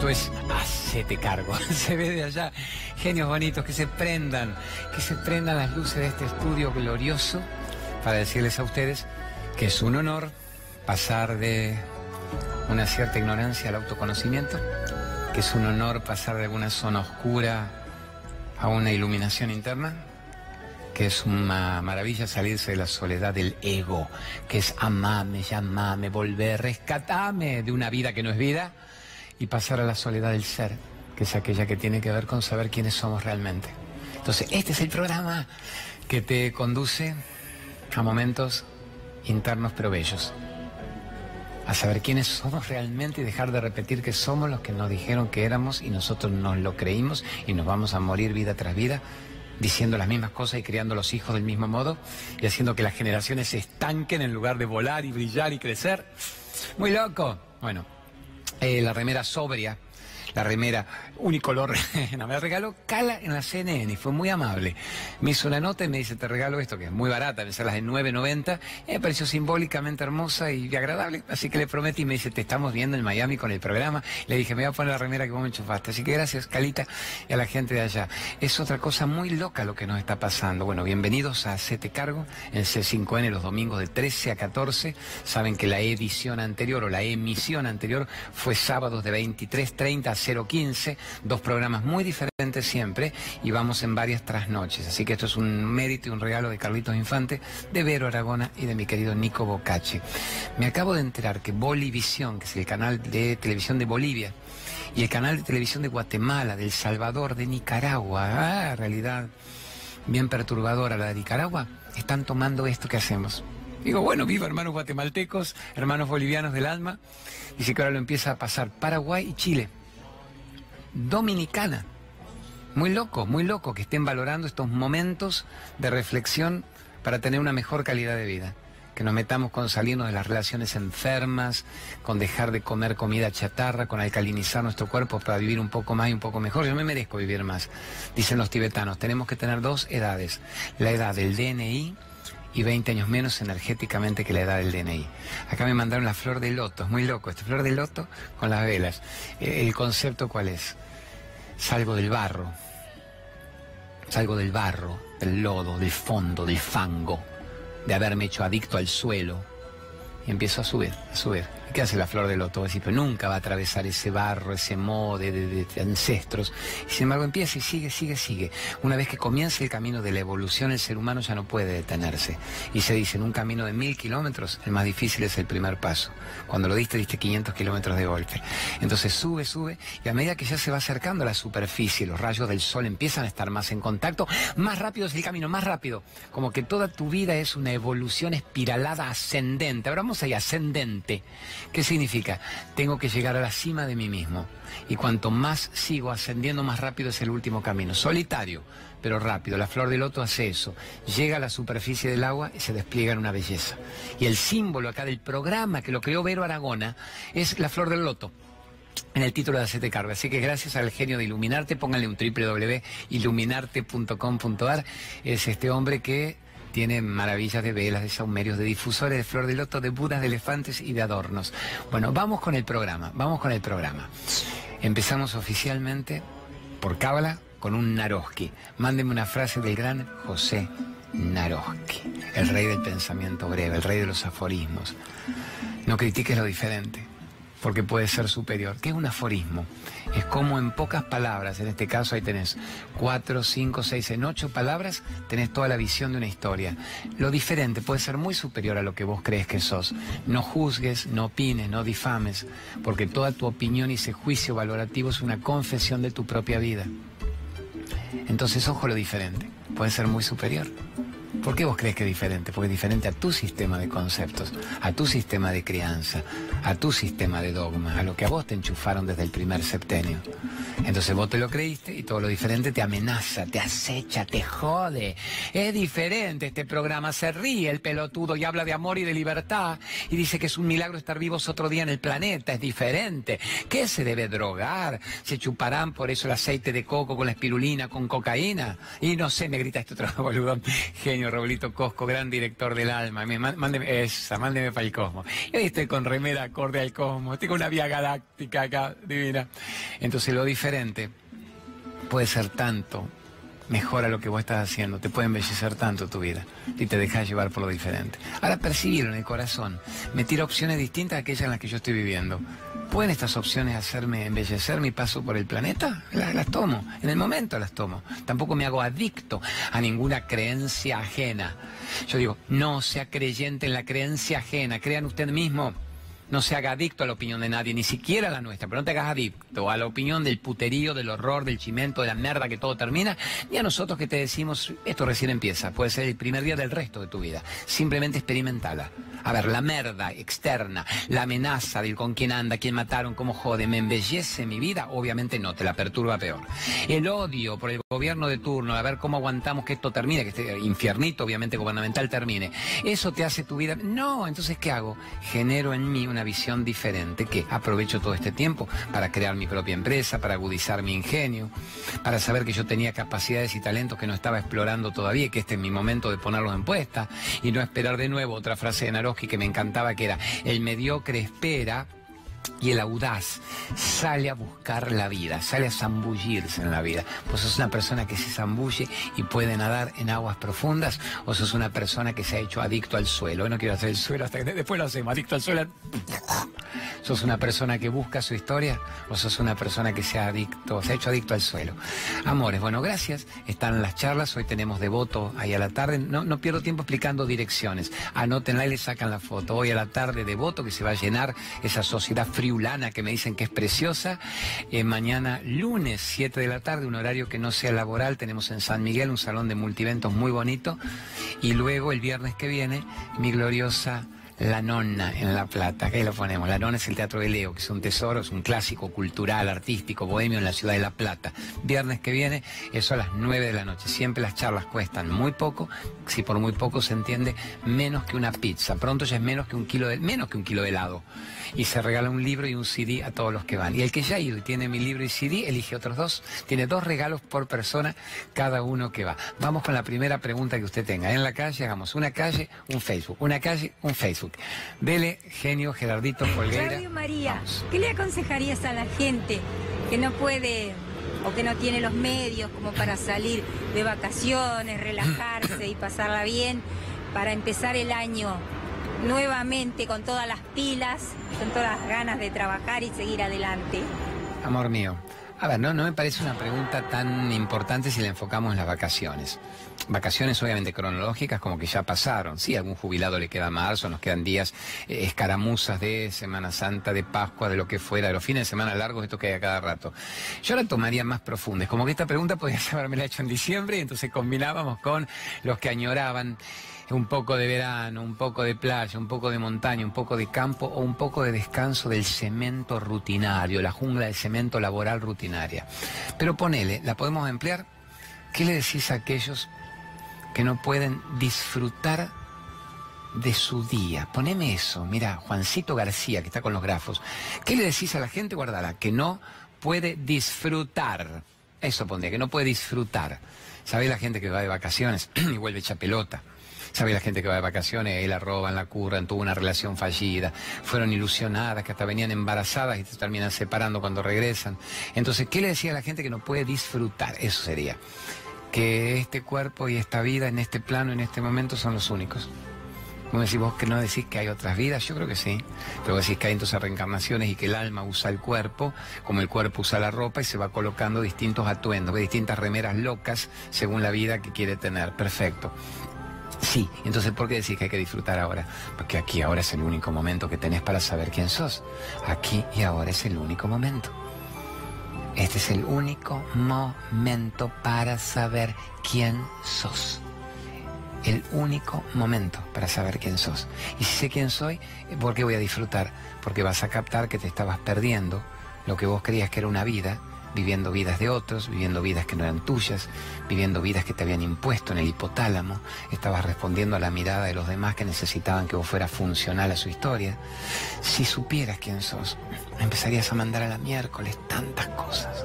Esto es Hacete cargo. Se ve de allá. Genios bonitos, que se prendan, que se prendan las luces de este estudio glorioso para decirles a ustedes que es un honor pasar de una cierta ignorancia al autoconocimiento, que es un honor pasar de alguna zona oscura a una iluminación interna, que es una maravilla salirse de la soledad del ego, que es amame, llamame, volver, rescatame de una vida que no es vida y pasar a la soledad del ser, que es aquella que tiene que ver con saber quiénes somos realmente. Entonces, este es el programa que te conduce a momentos internos pero bellos. A saber quiénes somos realmente y dejar de repetir que somos los que nos dijeron que éramos y nosotros nos lo creímos y nos vamos a morir vida tras vida diciendo las mismas cosas y criando los hijos del mismo modo y haciendo que las generaciones se estanquen en lugar de volar y brillar y crecer. Muy loco. Bueno, eh, la remera sobria, la remera unicolor, me la regaló Cala en la CNN y fue muy amable. Me hizo una nota y me dice, te regalo esto, que es muy barata, me las de 9.90, y me pareció simbólicamente hermosa y agradable, así que le prometí y me dice, te estamos viendo en Miami con el programa. Le dije, me voy a poner la remera que vos me enchufaste. Así que gracias, Calita, y a la gente de allá. Es otra cosa muy loca lo que nos está pasando. Bueno, bienvenidos a Sete Cargo, en C5N los domingos de 13 a 14. Saben que la edición anterior o la emisión anterior fue sábados de 23.30 a 0.15 dos programas muy diferentes siempre y vamos en varias trasnoches. Así que esto es un mérito y un regalo de Carlitos Infante, de Vero Aragona y de mi querido Nico Bocacci. Me acabo de enterar que Bolivisión, que es el canal de televisión de Bolivia, y el canal de televisión de Guatemala, del Salvador, de Nicaragua, ah, realidad bien perturbadora la de Nicaragua, están tomando esto que hacemos. Digo, bueno, viva hermanos guatemaltecos, hermanos bolivianos del alma. Dice que ahora lo empieza a pasar Paraguay y Chile dominicana. Muy loco, muy loco que estén valorando estos momentos de reflexión para tener una mejor calidad de vida. Que nos metamos con salirnos de las relaciones enfermas, con dejar de comer comida chatarra, con alcalinizar nuestro cuerpo para vivir un poco más y un poco mejor. Yo me merezco vivir más, dicen los tibetanos. Tenemos que tener dos edades. La edad del DNI y 20 años menos energéticamente que la edad del DNI. Acá me mandaron la flor de loto, es muy loco, esta flor de loto con las velas. Eh, ¿El concepto cuál es? Salgo del barro, salgo del barro, del lodo, del fondo, del fango, de haberme hecho adicto al suelo y empiezo a subir, a subir. ¿Qué hace la flor de loto? Decir, pero nunca va a atravesar ese barro, ese modo de, ancestros. Y sin embargo empieza y sigue, sigue, sigue. Una vez que comienza el camino de la evolución, el ser humano ya no puede detenerse. Y se dice, en un camino de mil kilómetros, el más difícil es el primer paso. Cuando lo diste, diste 500 kilómetros de golpe. Entonces sube, sube, y a medida que ya se va acercando a la superficie, los rayos del sol empiezan a estar más en contacto, más rápido es el camino, más rápido. Como que toda tu vida es una evolución espiralada ascendente. Ahora vamos ahí, ascendente. ¿Qué significa? Tengo que llegar a la cima de mí mismo. Y cuanto más sigo ascendiendo, más rápido es el último camino. Solitario, pero rápido. La flor de loto hace eso. Llega a la superficie del agua y se despliega en una belleza. Y el símbolo acá del programa que lo creó Vero Aragona es la flor del loto en el título de Hacete Cargo. Así que gracias al genio de Iluminarte, pónganle un www.iluminarte.com.ar. Es este hombre que tiene maravillas de velas, de saumerios, de difusores, de flor de loto, de budas, de elefantes y de adornos. Bueno, vamos con el programa, vamos con el programa. Empezamos oficialmente por Cábala con un Naroski. Mándeme una frase del gran José Naroski, el rey del pensamiento breve, el rey de los aforismos. No critiques lo diferente porque puede ser superior. ¿Qué es un aforismo? Es como en pocas palabras, en este caso ahí tenés cuatro, cinco, seis, en ocho palabras tenés toda la visión de una historia. Lo diferente puede ser muy superior a lo que vos crees que sos. No juzgues, no opines, no difames, porque toda tu opinión y ese juicio valorativo es una confesión de tu propia vida. Entonces, ojo lo diferente, puede ser muy superior. ¿Por qué vos crees que es diferente? Porque es diferente a tu sistema de conceptos, a tu sistema de crianza, a tu sistema de dogmas, a lo que a vos te enchufaron desde el primer septenio. Entonces vos te lo creíste y todo lo diferente te amenaza, te acecha, te jode. Es diferente este programa, se ríe el pelotudo y habla de amor y de libertad y dice que es un milagro estar vivos otro día en el planeta, es diferente. ¿Qué se debe drogar? ¿Se chuparán por eso el aceite de coco con la espirulina, con cocaína? Y no sé, me grita este otro boludo, genio Roblito Cosco, gran director del alma. mándeme, esa, mándeme para el cosmos. Y estoy con remera acorde al cosmos. Tengo una vía galáctica acá, divina. Entonces lo diferente puede ser tanto mejor a lo que vos estás haciendo, te puede embellecer tanto tu vida y te dejas llevar por lo diferente. Ahora percibirlo en el corazón, me tira opciones distintas a aquellas en las que yo estoy viviendo. ¿Pueden estas opciones hacerme embellecer mi paso por el planeta? Las, tomo, en el momento las tomo. Tampoco me hago adicto a ninguna creencia ajena. Yo digo, no sea creyente en la creencia ajena, crean usted mismo. No se haga adicto a la opinión de nadie, ni siquiera a la nuestra, pero no te hagas adicto a la opinión del puterío, del horror, del chimento, de la merda que todo termina, ni a nosotros que te decimos, esto recién empieza, puede ser el primer día del resto de tu vida. Simplemente experimentala. A ver, la merda externa, la amenaza del con quién anda, quién mataron, cómo jode, ¿me embellece mi vida? Obviamente no, te la perturba peor. El odio por el gobierno de turno, a ver cómo aguantamos que esto termine, que este infiernito obviamente gubernamental termine. ¿Eso te hace tu vida? No, entonces ¿qué hago? Genero en mí una visión diferente, que aprovecho todo este tiempo para crear mi propia empresa, para agudizar mi ingenio, para saber que yo tenía capacidades y talentos que no estaba explorando todavía y que este es mi momento de ponerlos en puesta y no esperar de nuevo otra frase de Naroski que me encantaba, que era, el mediocre espera y el audaz sale a buscar la vida, sale a zambullirse en la vida. Pues sos una persona que se zambulle y puede nadar en aguas profundas, o sos una persona que se ha hecho adicto al suelo. no quiero hacer el suelo hasta que después lo hacemos, adicto al suelo. ¿Sos una persona que busca su historia o sos una persona que se ha, adicto, se ha hecho adicto al suelo? Amores, bueno, gracias. Están las charlas, hoy tenemos devoto ahí a la tarde. No, pierdo tiempo explicando direcciones. Anótenla y le sacan la foto. Hoy a la tarde devoto que se va a llenar esa sociedad friulana que me dicen que es preciosa. Eh, mañana lunes, 7 de la tarde, un horario que no sea laboral, tenemos en San Miguel un salón de multiventos muy bonito. Y luego el viernes que viene, mi gloriosa la Nonna en La Plata. Ahí lo ponemos. La Nonna es el Teatro de Leo, que es un tesoro, es un clásico cultural, artístico, bohemio en la ciudad de La Plata. Viernes que viene, eso a las 9 de la noche. Siempre las charlas cuestan muy poco, si por muy poco se entiende, menos que una pizza. Pronto ya es menos que un kilo de, menos que un kilo de helado. Y se regala un libro y un CD a todos los que van. Y el que ya ha ido y tiene mi libro y CD, elige otros dos. Tiene dos regalos por persona, cada uno que va. Vamos con la primera pregunta que usted tenga. En la calle, hagamos una calle, un Facebook. Una calle, un Facebook. Dele, genio Gerardito Folgueira. Radio María, ¿qué le aconsejarías a la gente que no puede o que no tiene los medios como para salir de vacaciones, relajarse y pasarla bien, para empezar el año nuevamente con todas las pilas, con todas las ganas de trabajar y seguir adelante? Amor mío, a ver, no, no me parece una pregunta tan importante si la enfocamos en las vacaciones. Vacaciones obviamente cronológicas como que ya pasaron. Sí, a algún jubilado le queda marzo, nos quedan días, eh, escaramuzas de Semana Santa, de Pascua, de lo que fuera, de los fines de semana largos, esto que hay a cada rato. Yo la tomaría más profunda. Es como que esta pregunta podría haberme hecho en diciembre y entonces combinábamos con los que añoraban un poco de verano, un poco de playa, un poco de montaña, un poco de campo o un poco de descanso del cemento rutinario, la jungla de cemento laboral rutinaria. Pero ponele, ¿la podemos emplear? ¿Qué le decís a aquellos que no pueden disfrutar de su día? Poneme eso, mira, Juancito García, que está con los grafos. ¿Qué le decís a la gente, guardala, que no puede disfrutar? Eso pondría, que no puede disfrutar. ¿Sabés la gente que va de vacaciones y vuelve hecha pelota? Sabe la gente que va de vacaciones, y la roban, la curran, tuvo una relación fallida, fueron ilusionadas, que hasta venían embarazadas y se terminan separando cuando regresan. Entonces, ¿qué le decía a la gente que no puede disfrutar? Eso sería. Que este cuerpo y esta vida en este plano, en este momento, son los únicos. ¿Cómo decís vos que no decís que hay otras vidas? Yo creo que sí. Pero decís que hay entonces reencarnaciones y que el alma usa el cuerpo, como el cuerpo usa la ropa y se va colocando distintos atuendos, distintas remeras locas según la vida que quiere tener. Perfecto. Sí, entonces ¿por qué decís que hay que disfrutar ahora? Porque aquí ahora es el único momento que tenés para saber quién sos. Aquí y ahora es el único momento. Este es el único momento para saber quién sos. El único momento para saber quién sos. Y si sé quién soy, ¿por qué voy a disfrutar? Porque vas a captar que te estabas perdiendo lo que vos creías que era una vida viviendo vidas de otros, viviendo vidas que no eran tuyas, viviendo vidas que te habían impuesto en el hipotálamo, estabas respondiendo a la mirada de los demás que necesitaban que vos fueras funcional a su historia. Si supieras quién sos, empezarías a mandar a la miércoles tantas cosas.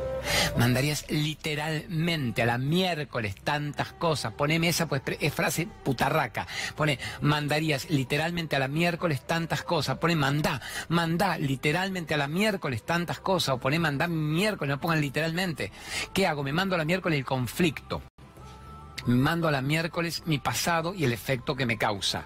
Mandarías literalmente a la miércoles tantas cosas. Poneme esa pues es frase putarraca. Pone, mandarías literalmente a la miércoles tantas cosas. Pone mandá, mandá literalmente a la miércoles tantas cosas. O pone mandá miércoles, no pongan literalmente. ¿Qué hago? Me mando a la miércoles el conflicto. Mando a la miércoles mi pasado y el efecto que me causa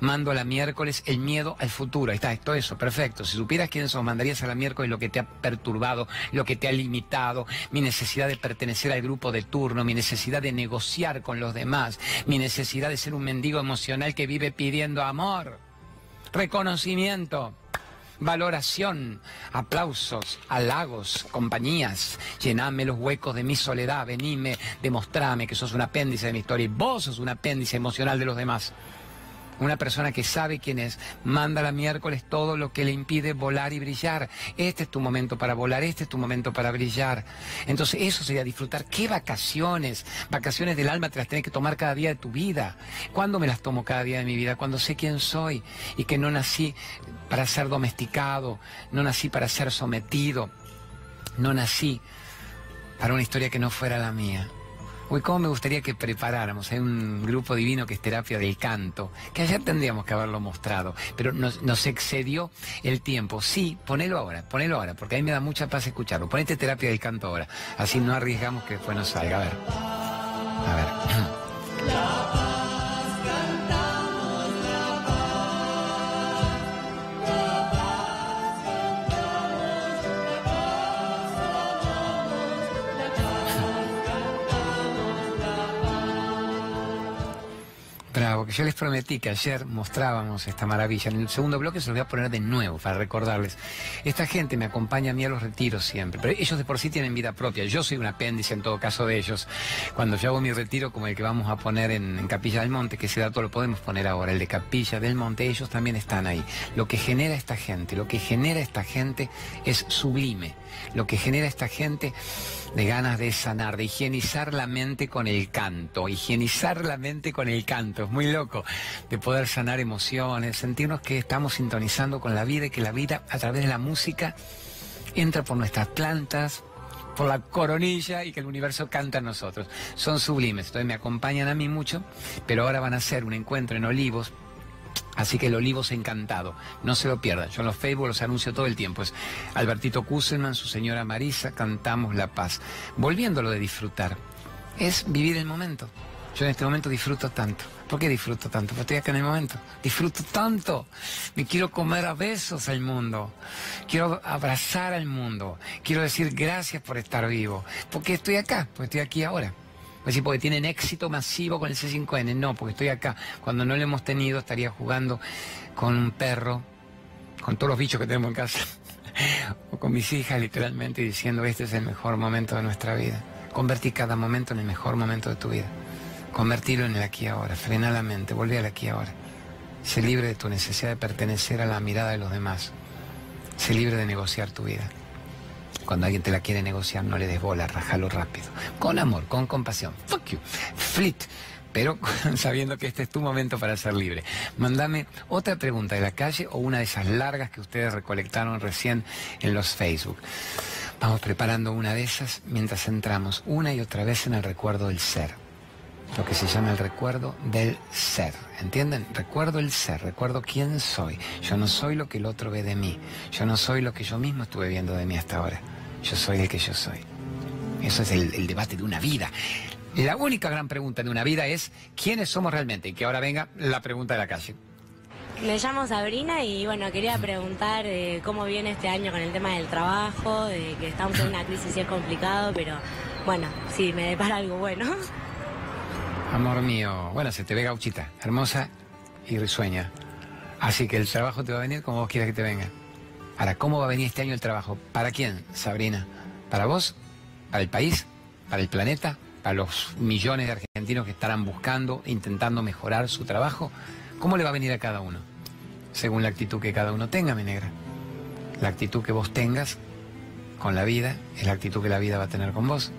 mando a la miércoles el miedo al futuro. Ahí está, esto eso, perfecto. Si supieras quién sos, mandarías a la miércoles lo que te ha perturbado, lo que te ha limitado, mi necesidad de pertenecer al grupo de turno, mi necesidad de negociar con los demás, mi necesidad de ser un mendigo emocional que vive pidiendo amor, reconocimiento valoración, aplausos, halagos, compañías. Llename los huecos de mi soledad, venime, demostrame que sos un apéndice de mi historia y vos sos un apéndice emocional de los demás una persona que sabe quién es, manda la miércoles todo lo que le impide volar y brillar. Este es tu momento para volar, este es tu momento para brillar. Entonces eso sería disfrutar. ¿Qué vacaciones? Vacaciones del alma te las tienes que tomar cada día de tu vida. ¿Cuándo me las tomo cada día de mi vida? Cuando sé quién soy y que no nací para ser domesticado, no nací para ser sometido, no nací para una historia que no fuera la mía. Uy, cómo me gustaría que preparáramos. Hay un grupo divino que es terapia del canto, que ayer tendríamos que haberlo mostrado, pero nos, excedió el tiempo. Sí, ponelo ahora, ponelo ahora, porque a mí me da mucha paz escucharlo. Ponete terapia del canto ahora, así no arriesgamos que después nos salga. A ver. A ver. Bravo, que yo les prometí que ayer mostrábamos esta maravilla. En el segundo bloque se los voy a poner de nuevo para recordarles. Esta gente me acompaña a mí a los retiros siempre, pero ellos de por sí tienen vida propia. Yo soy un apéndice en todo caso de ellos. Cuando yo hago mi retiro, como el que vamos a poner en, Capilla del Monte, que ese dato lo podemos poner ahora, el de Capilla del Monte, ellos también están ahí. Lo que genera esta gente, lo que genera esta gente es sublime. Lo que genera esta gente de ganas de sanar, de higienizar la mente con el canto, higienizar la mente con el canto, es muy loco, de poder sanar emociones, sentirnos que estamos sintonizando con la vida y que la vida a través de la música entra por nuestras plantas, por la coronilla y que el universo canta a nosotros. Son sublimes, entonces me acompañan a mí mucho, pero ahora van a hacer un encuentro en Olivos Así que el Olivos encantado, no se lo pierdan. Yo en los Facebook los anuncio todo el tiempo. Es Albertito Kuselman, su señora Marisa, cantamos La Paz. Volviéndolo de disfrutar, es vivir el momento. Yo en este momento disfruto tanto. ¿Por qué disfruto tanto? Porque estoy acá en el momento. Disfruto tanto. Me quiero comer a besos al mundo. Quiero abrazar al mundo. Quiero decir gracias por estar vivo. Porque estoy acá, porque estoy aquí ahora. Pues sí, porque tienen éxito masivo con el C5N. No, porque estoy acá. Cuando no lo hemos tenido, estaría jugando con un perro, con todos los bichos que tenemos en casa, o con mis hijas, literalmente, diciendo: Este es el mejor momento de nuestra vida. Convertí cada momento en el mejor momento de tu vida. Convertirlo en el aquí ahora. Frena la mente, vuelve al aquí ahora. Sé libre de tu necesidad de pertenecer a la mirada de los demás. Sé libre de negociar tu vida. Cuando alguien te la quiere negociar, no le des bola, rajalo rápido. Con amor, con compasión. Fuck you. Flit. Pero sabiendo que este es tu momento para ser libre. Mándame otra pregunta de la calle o una de esas largas que ustedes recolectaron recién en los Facebook. Vamos preparando una de esas mientras entramos una y otra vez en el recuerdo del ser. Lo que se llama el recuerdo del ser. ¿Entienden? Recuerdo el ser, recuerdo quién soy. Yo no soy lo que el otro ve de mí. Yo no soy lo que yo mismo estuve viendo de mí hasta ahora. Yo soy el que yo soy. Eso es el, debate de una vida. La única gran pregunta de una vida es ¿quiénes somos realmente? Y que ahora venga la pregunta de la calle. Me llamo Sabrina y bueno, quería preguntar eh, cómo viene este año con el tema del trabajo, de que estamos en una crisis y es complicado, pero bueno, sí, me depara algo bueno. Amor mío, bueno, se te ve gauchita, hermosa y risueña. Así que el trabajo te va a venir como vos quieras que te venga. Ahora, ¿cómo va a venir este año el trabajo? ¿Para quién, Sabrina? ¿Para vos? ¿Para el país? ¿Para el planeta? ¿Para los millones de argentinos que estarán buscando, intentando mejorar su trabajo? ¿Cómo le va a venir a cada uno? Según la actitud que cada uno tenga, mi negra. La actitud que vos tengas con la vida es la actitud que la vida va a tener con vos.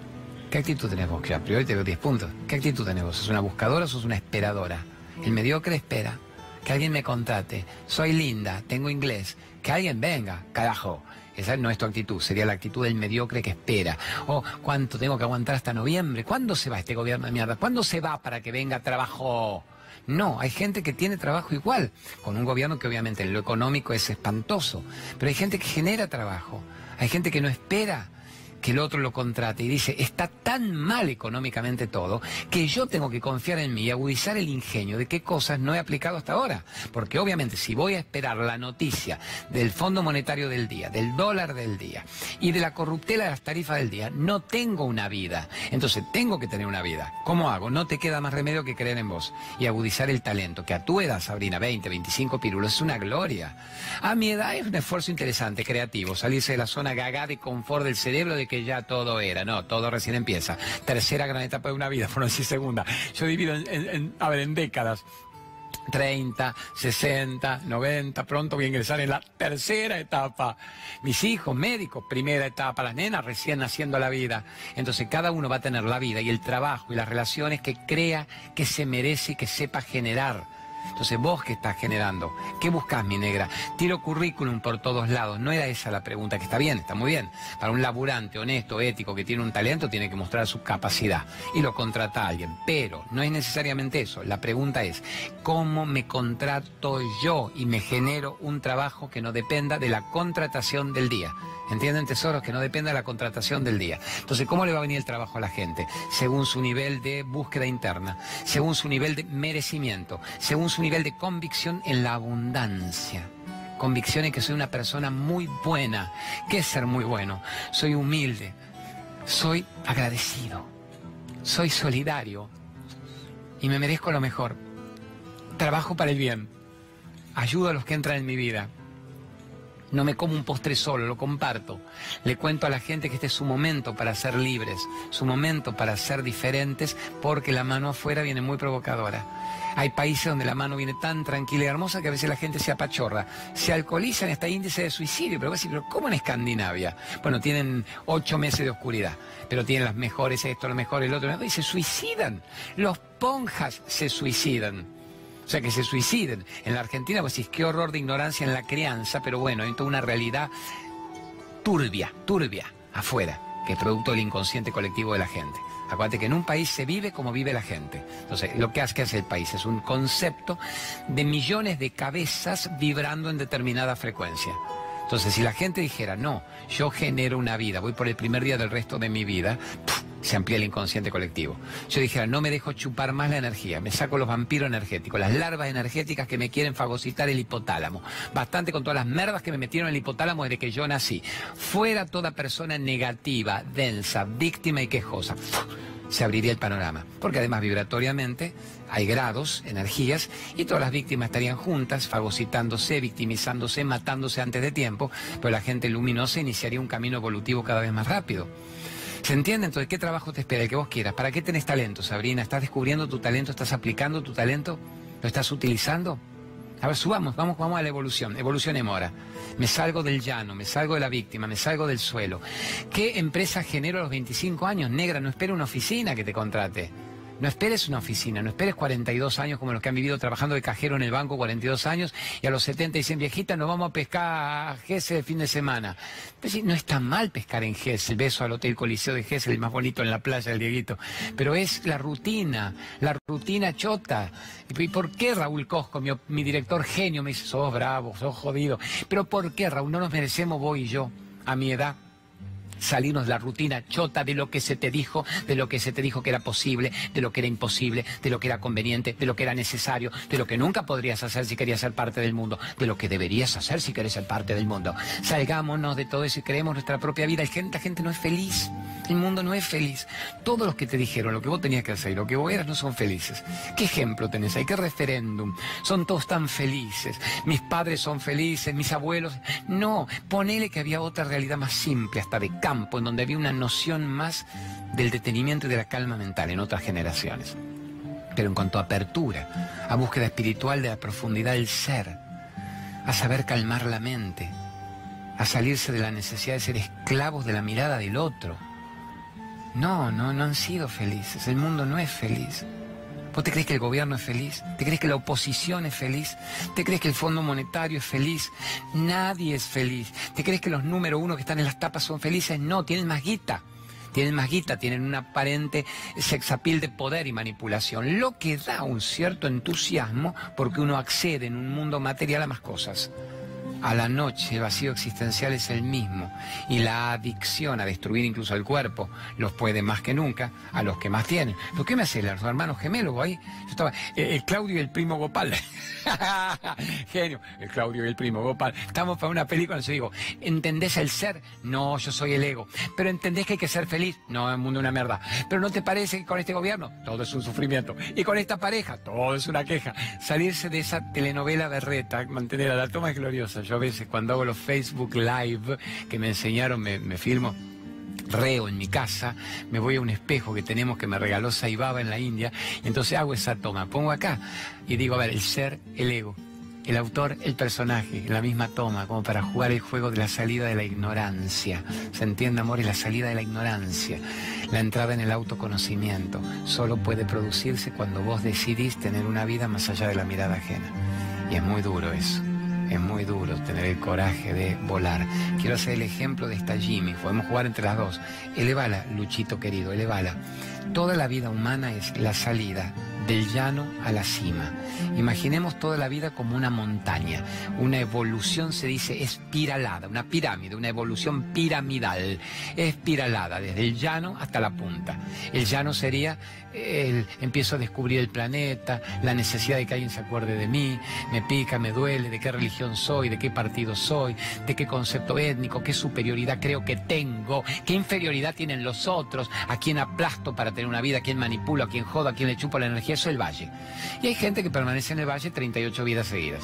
¿Qué actitud tenés vos? Que a priori te doy 10 puntos. ¿Qué actitud tenés vos? ¿Sos una buscadora o sos una esperadora? El mediocre espera que alguien me contrate. Soy linda, tengo inglés, que alguien venga, carajo. Esa no es tu actitud, sería la actitud del mediocre que espera. Oh, ¿cuánto tengo que aguantar hasta noviembre? ¿Cuándo se va este gobierno de mierda? ¿Cuándo se va para que venga trabajo? No, hay gente que tiene trabajo igual, con un gobierno que obviamente en lo económico es espantoso, pero hay gente que genera trabajo, hay gente que no espera que el otro lo contrate y dice, está tan mal económicamente todo que yo tengo que confiar en mí y agudizar el ingenio de qué cosas no he aplicado hasta ahora. Porque obviamente si voy a esperar la noticia del Fondo Monetario del día, del dólar del día y de la corruptela de las tarifas del día, no tengo una vida. Entonces tengo que tener una vida. ¿Cómo hago? No te queda más remedio que creer en vos y agudizar el talento, que a tu edad, Sabrina, 20, 25 pirulos, es una gloria. A mi edad es un esfuerzo interesante, creativo, salirse de la zona gaga de confort del cerebro de que ya todo era. No, todo recién empieza. Tercera gran etapa de una vida, por no decir segunda. Yo divido en, a ver, en décadas. 30, 60, 90, pronto voy a ingresar en la tercera etapa. Mis hijos, médicos, primera etapa, las nenas recién naciendo la vida. Entonces cada uno va a tener la vida y el trabajo y las relaciones que crea que se merece y que sepa generar. Entonces, vos qué estás generando, ¿qué buscas, mi negra? Tiro currículum por todos lados. No era esa la pregunta, que está bien, está muy bien. Para un laburante honesto, ético, que tiene un talento, tiene que mostrar su capacidad y lo contrata a alguien. Pero no es necesariamente eso. La pregunta es, ¿cómo me contrato yo y me genero un trabajo que no dependa de la contratación del día? ¿Entienden, tesoros? Que no dependa de la contratación del día. Entonces, ¿cómo le va a venir el trabajo a la gente? Según su nivel de búsqueda interna, según su nivel de merecimiento, según su nivel de convicción en la abundancia. Convicción en que soy una persona muy buena. ¿Qué es ser muy bueno? Soy humilde, soy agradecido, soy solidario y me merezco lo mejor. Trabajo para el bien, ayudo a los que entran en mi vida, no me como un postre solo, lo comparto. Le cuento a la gente que este es su momento para ser libres, su momento para ser diferentes, porque la mano afuera viene muy provocadora. Hay países donde la mano viene tan tranquila y hermosa que a veces la gente se apachorra. Se alcoholizan está índice de suicidio. Pero, pero ¿cómo en Escandinavia? Bueno, tienen ocho meses de oscuridad, pero tienen las mejores esto, lo mejor el otro. Y se suicidan. Los ponjas se suicidan. Sea, que se suiciden. En la Argentina, pues sí, qué horror de ignorancia en la crianza, pero bueno, hay toda una realidad turbia, turbia, afuera, que es producto del inconsciente colectivo de la gente. Acuérdate que en un país se vive como vive la gente. Entonces, lo que hace que hace el país es un concepto de millones de cabezas vibrando en determinada frecuencia. Entonces, si la gente dijera, no, yo genero una vida, voy por el primer día del resto de mi vida, se amplía el inconsciente colectivo. Yo dijera, no me dejo chupar más la energía, me saco los vampiros energéticos, las larvas energéticas que me quieren fagocitar el hipotálamo. Bastante con todas las merdas que me metieron en el hipotálamo desde que yo nací. Fuera toda persona negativa, densa, víctima y quejosa se abriría el panorama. Porque además vibratoriamente hay grados, energías, y todas las víctimas estarían juntas, fagocitándose, victimizándose, matándose antes de tiempo, pero la gente luminosa iniciaría un camino evolutivo cada vez más rápido. ¿Se entiende? Entonces, ¿qué trabajo te espera? El que vos quieras. ¿Para qué tenés talento, Sabrina? ¿Estás descubriendo tu talento? ¿Estás aplicando tu talento? ¿Lo estás utilizando? A ver, subamos, vamos, vamos a la evolución. Evolucionemos ahora. Me salgo del llano, me salgo de la víctima, me salgo del suelo. ¿Qué empresa genero a los 25 años? Negra, no espero una oficina que te contrate. No esperes una oficina, no esperes 42 años como los que han vivido trabajando de cajero en el banco 42 años y a los 70 dicen, viejita, nos vamos a pescar a Gessel el fin de semana. Pues no está mal pescar en Gessel, beso al Hotel Coliseo de Gessel, el más bonito en la playa, el Dieguito. Pero es la rutina, la rutina chota. ¿Y por qué Raúl Cosco, mi, mi director genio, me dice, sos bravo, sos jodido? Pero ¿por qué, Raúl? No nos merecemos vos y yo, a mi edad salirnos de la rutina chota de lo que se te dijo, de lo que se te dijo que era posible, de lo que era imposible, de lo que era conveniente, de lo que era necesario, de lo que nunca podrías hacer si querías ser parte del mundo, de lo que deberías hacer si querés ser parte del mundo. Salgámonos de todo eso y creemos nuestra propia vida. La gente no es feliz. El mundo no es feliz. Todos los que te dijeron lo que vos tenías que hacer y lo que vos eras no son felices. ¿Qué ejemplo tenés ahí? ¿Qué referéndum? Son todos tan felices. Mis padres son felices, mis abuelos. No, ponele que había otra realidad más simple, hasta de campo, en donde había una noción más del detenimiento y de la calma mental en otras generaciones. Pero en cuanto a apertura, a búsqueda espiritual de la profundidad del ser, a saber calmar la mente, a salirse de la necesidad de ser esclavos de la mirada del otro, no, no, no han sido felices. El mundo no es feliz. ¿Vos te crees que el gobierno es feliz? ¿Te crees que la oposición es feliz? ¿Te crees que el Fondo Monetario es feliz? Nadie es feliz. ¿Te crees que los número uno que están en las tapas son felices? No, tienen más guita. Tienen más guita, tienen un aparente sexapil de poder y manipulación, lo que da un cierto entusiasmo porque uno accede en un mundo material a más cosas. A la noche el vacío existencial es el mismo y la adicción a destruir incluso el cuerpo los puede más que nunca a los que más tienen. ¿Por qué me hace los hermanos gemelos ahí? Yo estaba, eh, el, Claudio y el primo Gopal. Genio, el Claudio y el primo Gopal. Estamos para una película, yo digo, ¿entendés el ser? No, yo soy el ego. Pero ¿entendés que hay que ser feliz? No, el mundo es una mierda. Pero ¿no te parece que con este gobierno todo es un sufrimiento? Y con esta pareja todo es una queja. Salirse de esa telenovela berreta, mantener a la toma es gloriosa. Yo a veces cuando hago los Facebook Live que me enseñaron, me, filmo reo en mi casa, me voy a un espejo que tenemos que me regaló Saibaba en la India, y entonces hago esa toma, pongo acá y digo, a ver, el ser, el ego, el autor, el personaje, la misma toma, como para jugar el juego de la salida de la ignorancia. ¿Se entiende, amor? Es la salida de la ignorancia. La entrada en el autoconocimiento solo puede producirse cuando vos decidís tener una vida más allá de la mirada ajena. Y es muy duro eso. Es muy duro tener el coraje de volar. Quiero hacer el ejemplo de esta Jimmy. Podemos jugar entre las dos. Elevala, Luchito querido, elevala. Toda la vida humana es la salida del llano a la cima. Imaginemos toda la vida como una montaña. Una evolución se dice espiralada, una pirámide, una evolución piramidal, espiralada, desde el llano hasta la punta. El llano sería el, empiezo a descubrir el planeta, la necesidad de que alguien se acuerde de mí, me pica, me duele, de qué religión soy, de qué partido soy, de qué concepto étnico, qué superioridad creo que tengo, qué inferioridad tienen los otros, a quién aplasto para tener una vida, a quién manipulo, a quién jodo, a quién le chupo la energía, el valle. Y hay gente que permanece en el valle 38 vidas seguidas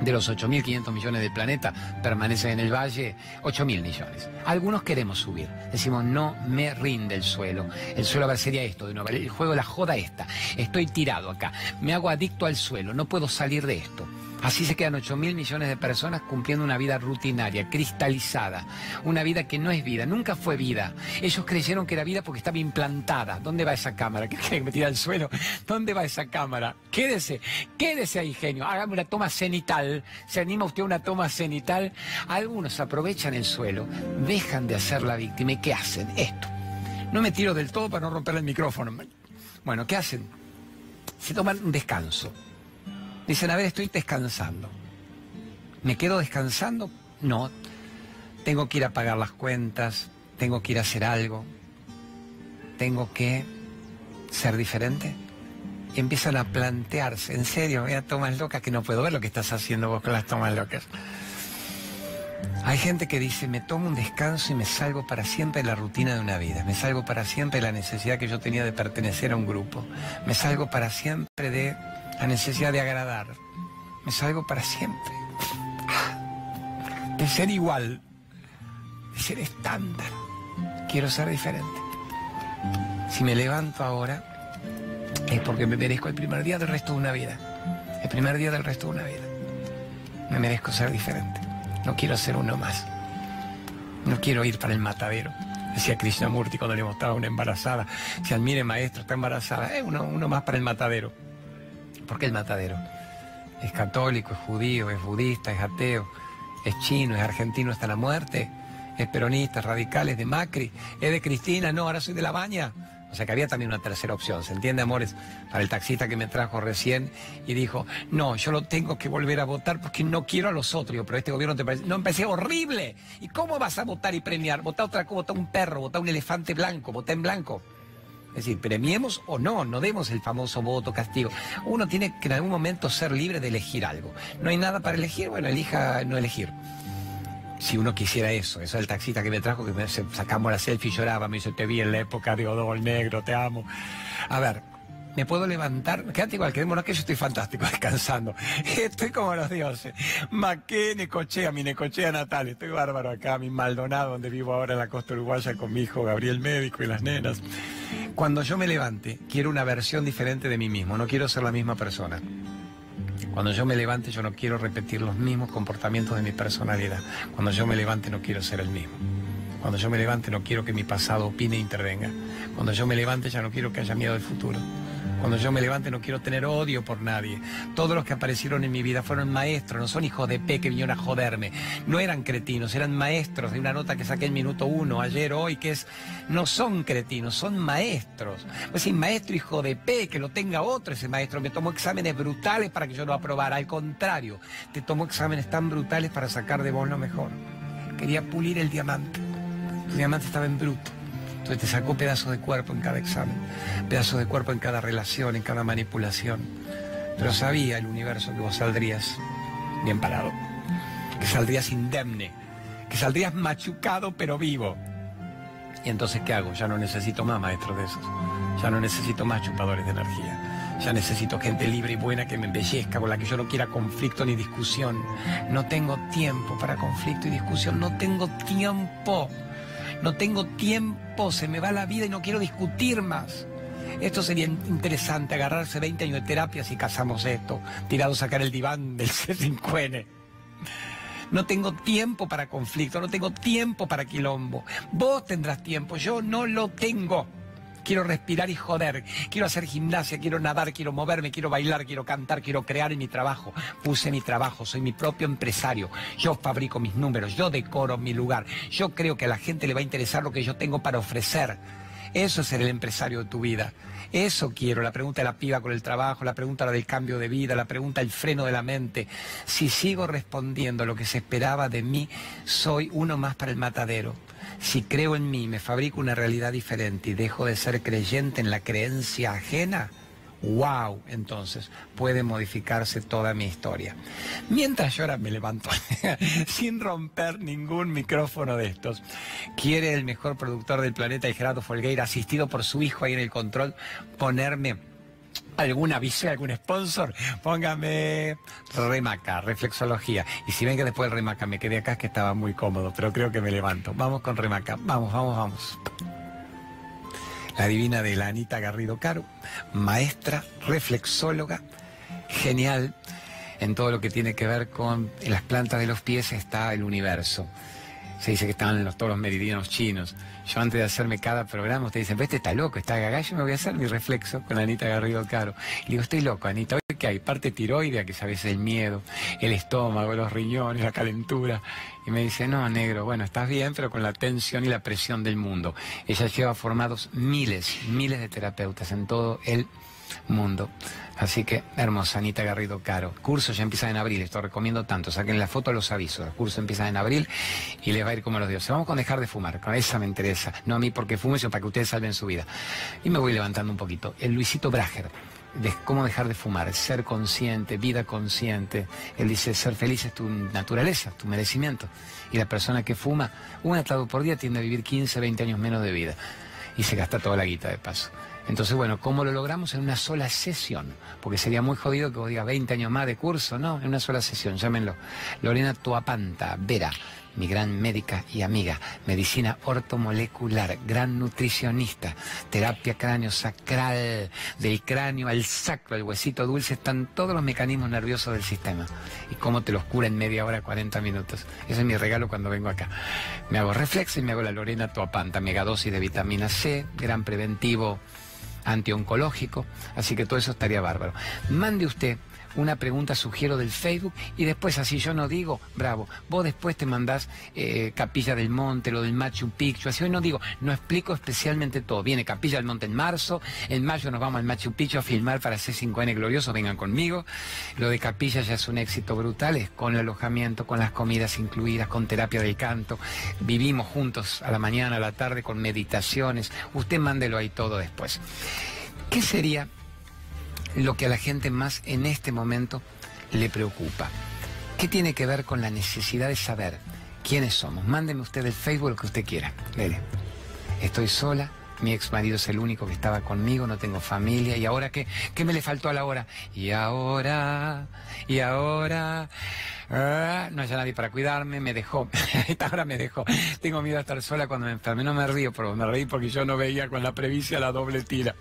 de los 8.500 millones del planeta permanecen en el valle 8.000 millones. Algunos queremos subir. Decimos, no me rinde el suelo. El suelo a ver sería esto de nuevo. El juego, la joda esta. Estoy tirado acá. Me hago adicto al suelo. No puedo salir de esto. Así se quedan 8 mil millones de personas cumpliendo una vida rutinaria, cristalizada, una vida que no es vida, nunca fue vida. Ellos creyeron que era vida porque estaba implantada. ¿Dónde va esa cámara? ¿Qué que me tira al suelo? ¿Dónde va esa cámara? Quédese, quédese ahí, genio. Hágame una toma cenital. ¿Se anima usted a una toma cenital? Algunos aprovechan el suelo, dejan de hacer la víctima y ¿qué hacen? Esto. No me tiro del todo para no romper el micrófono. Bueno, ¿qué hacen? Se toman un descanso Dicen, a ver, estoy descansando. ¿Me quedo descansando? No. Tengo que ir a pagar las cuentas, tengo que ir a hacer algo, tengo que ser diferente. Y empiezan a plantearse, en serio, vea tomas locas que no puedo ver lo que estás haciendo vos con las tomas locas. Hay gente que dice, me tomo un descanso y me salgo para siempre de la rutina de una vida, me salgo para siempre de la necesidad que yo tenía de pertenecer a un grupo, me salgo para siempre de la necesidad de agradar. Me salgo para siempre. De ser igual, de ser estándar. Quiero ser diferente. Si me levanto ahora, es porque me merezco el primer día del resto de una vida. El primer día del resto de una vida. Me merezco ser diferente. No quiero ser uno más. No quiero ir para el matadero. Decía Krishnamurti cuando le mostraba una embarazada. Si admire maestro, está embarazada. Es uno, uno más para el matadero. ¿Por qué el matadero? Es católico, es judío, es budista, es ateo, es chino, es argentino hasta la muerte, es peronista, es radical, es de Macri, es de Cristina, no, ahora soy de la baña. O sea que había también una tercera opción, ¿se entiende, amores? Para el taxista que me trajo recién y dijo, no, yo lo tengo que volver a votar porque no quiero a los otros. pero este gobierno te parece... No, empecé horrible. ¿Y cómo vas a votar y premiar? Vota otra cosa, vota un perro, vota un elefante blanco, vota en blanco. Es decir, premiemos o no, no demos el famoso voto castigo. Uno tiene que en algún momento ser libre de elegir algo. No hay nada para elegir, bueno, elija no elegir. Si uno quisiera eso, eso es el taxista que me trajo, que me, sacamos la selfie y lloraba, me dice, te vi en la época de Odol Negro, te amo. A ver, me puedo levantar, quédate igual, quedémonos que yo estoy fantástico, descansando. Estoy como los dioses. Maqué, Necochea, mi Necochea natal, estoy bárbaro acá, mi Maldonado, donde vivo ahora en la costa uruguaya con mi hijo Gabriel Médico y las nenas. Cuando yo me levante, quiero una versión diferente de mí mismo, no quiero ser la misma persona. Cuando yo me levante, yo no quiero repetir los mismos comportamientos de mi personalidad. Cuando yo me levante, no quiero ser el mismo. Cuando yo me levante, no quiero que mi pasado opine e intervenga. Cuando yo me levante, ya no quiero que haya miedo del futuro. Cuando yo me levante no quiero tener odio por nadie. Todos los que aparecieron en mi vida fueron maestros, no son hijos de P que vinieron a joderme. No eran cretinos, eran maestros de una nota que saqué en minuto uno, ayer, hoy, que es, no son cretinos, son maestros. Pues si maestro hijo de P, que lo tenga otro ese maestro, me tomó exámenes brutales para que yo lo aprobara. Al contrario, te tomó exámenes tan brutales para sacar de vos lo mejor. Quería pulir el diamante. El diamante estaba en bruto. Entonces te sacó pedazos de cuerpo en cada examen, pedazos de cuerpo en cada relación, en cada manipulación. Pero sabía el universo que vos saldrías bien parado, que saldrías indemne, que saldrías machucado pero vivo. Y entonces, ¿qué hago? Ya no necesito más maestros de esos. Ya no necesito más chupadores de energía. Ya necesito gente libre y buena que me embellezca, con la que yo no quiera conflicto ni discusión. No tengo tiempo para conflicto y discusión. No tengo tiempo no tengo tiempo, se me va la vida y no quiero discutir más. Esto sería interesante, agarrarse 20 años de terapia si casamos esto, tirado a sacar el diván del C5N. No tengo tiempo para conflicto, no tengo tiempo para quilombo. Vos tendrás tiempo, yo no lo tengo quiero respirar y joder, quiero hacer gimnasia, quiero nadar, quiero moverme, quiero bailar, quiero cantar, quiero crear en mi trabajo. Puse mi trabajo, soy mi propio empresario, yo fabrico mis números, yo decoro mi lugar, yo creo que a la gente le va a interesar lo que yo tengo para ofrecer. Eso es ser el empresario de tu vida. Eso quiero, la pregunta de la piba con el trabajo, la pregunta del cambio de vida, la pregunta del freno de la mente. Si sigo respondiendo lo que se esperaba de mí, soy uno más para el matadero. Si creo en mí, me fabrico una realidad diferente y dejo de ser creyente en la creencia ajena, wow, entonces puede modificarse toda mi historia. Mientras yo ahora me levanto sin romper ningún micrófono de estos, quiere el mejor productor del planeta, Gerardo Folgueira, asistido por su hijo ahí en el control, ponerme algún aviso, algún sponsor, póngame remaca, reflexología. Y si ven que después remaca me quedé acá es que estaba muy cómodo, pero creo que me levanto. Vamos con remaca, vamos, vamos, vamos. La divina de la Anita Garrido Caro, maestra, reflexóloga, genial. En todo lo que tiene que ver con las plantas de los pies está el universo se dice que están los, todos los meridianos chinos. Yo antes de hacerme cada programa, ustedes dicen, este está loco, está gaga, yo me voy a hacer mi reflexo con Anita Garrido Caro. Y digo, estoy loco, Anita, ¿hoy qué hay? Parte tiroidea, que sabes el miedo, el estómago, los riñones, la calentura. Y me dice, no, negro, bueno, estás bien, pero con la tensión y la presión del mundo. Ella lleva formados miles, miles de terapeutas en todo el mundo. Así que, hermosa, Anita Garrido Caro. Curso ya empieza en abril, esto recomiendo tanto. Saquen la foto a los avisos. El curso empieza en abril y les va a ir como los dioses. Vamos con dejar de fumar, con esa me interesa. No a mí porque fume, sino para que ustedes salven su vida. Y me voy levantando un poquito. El Luisito Brager. De cómo dejar de fumar, ser consciente, vida consciente. Él dice, ser feliz es tu naturaleza, tu merecimiento. Y la persona que fuma un atado por día tiende a vivir 15, 20 años menos de vida. Y se gasta toda la guita de paso. Entonces, bueno, ¿cómo lo logramos? En una sola sesión. Porque sería muy jodido que vos digas 20 años más de curso, ¿no? En una sola sesión, llámenlo. Lorena Tuapanta, Vera, mi gran médica y amiga, medicina ortomolecular, gran nutricionista, terapia cráneo sacral, del cráneo al sacro, al huesito dulce, están todos los mecanismos nerviosos del sistema. Y cómo te los cura en media hora, 40 minutos. Ese es mi regalo cuando vengo acá. Me hago reflex y me hago la Lorena Tuapanta, megadosis de vitamina C, gran preventivo antioncológico, así que todo eso estaría bárbaro. Mande usted una pregunta, sugiero, del Facebook y después así yo no digo, bravo, vos después te mandás eh, Capilla del Monte, lo del Machu Picchu, así hoy no digo, no explico especialmente todo. Viene Capilla del Monte en marzo, en mayo nos vamos al Machu Picchu a filmar para C5N Glorioso, vengan conmigo. Lo de Capilla ya es un éxito brutal, es con el alojamiento, con las comidas incluidas, con terapia del canto. Vivimos juntos a la mañana, a la tarde, con meditaciones. Usted mándelo ahí todo después. ¿Qué sería lo que a la gente más en este momento le preocupa. ¿Qué tiene que ver con la necesidad de saber quiénes somos? Mándeme usted el Facebook lo que usted quiera. Mire, estoy sola, mi ex marido es el único que estaba conmigo, no tengo familia, y ahora qué, ¿qué me le faltó a la hora? Y ahora, y ahora, ah, no hay nadie para cuidarme, me dejó, esta hora me dejó. Tengo miedo a estar sola cuando me enferme, no me río, pero me reí porque yo no veía con la previsia la doble tira.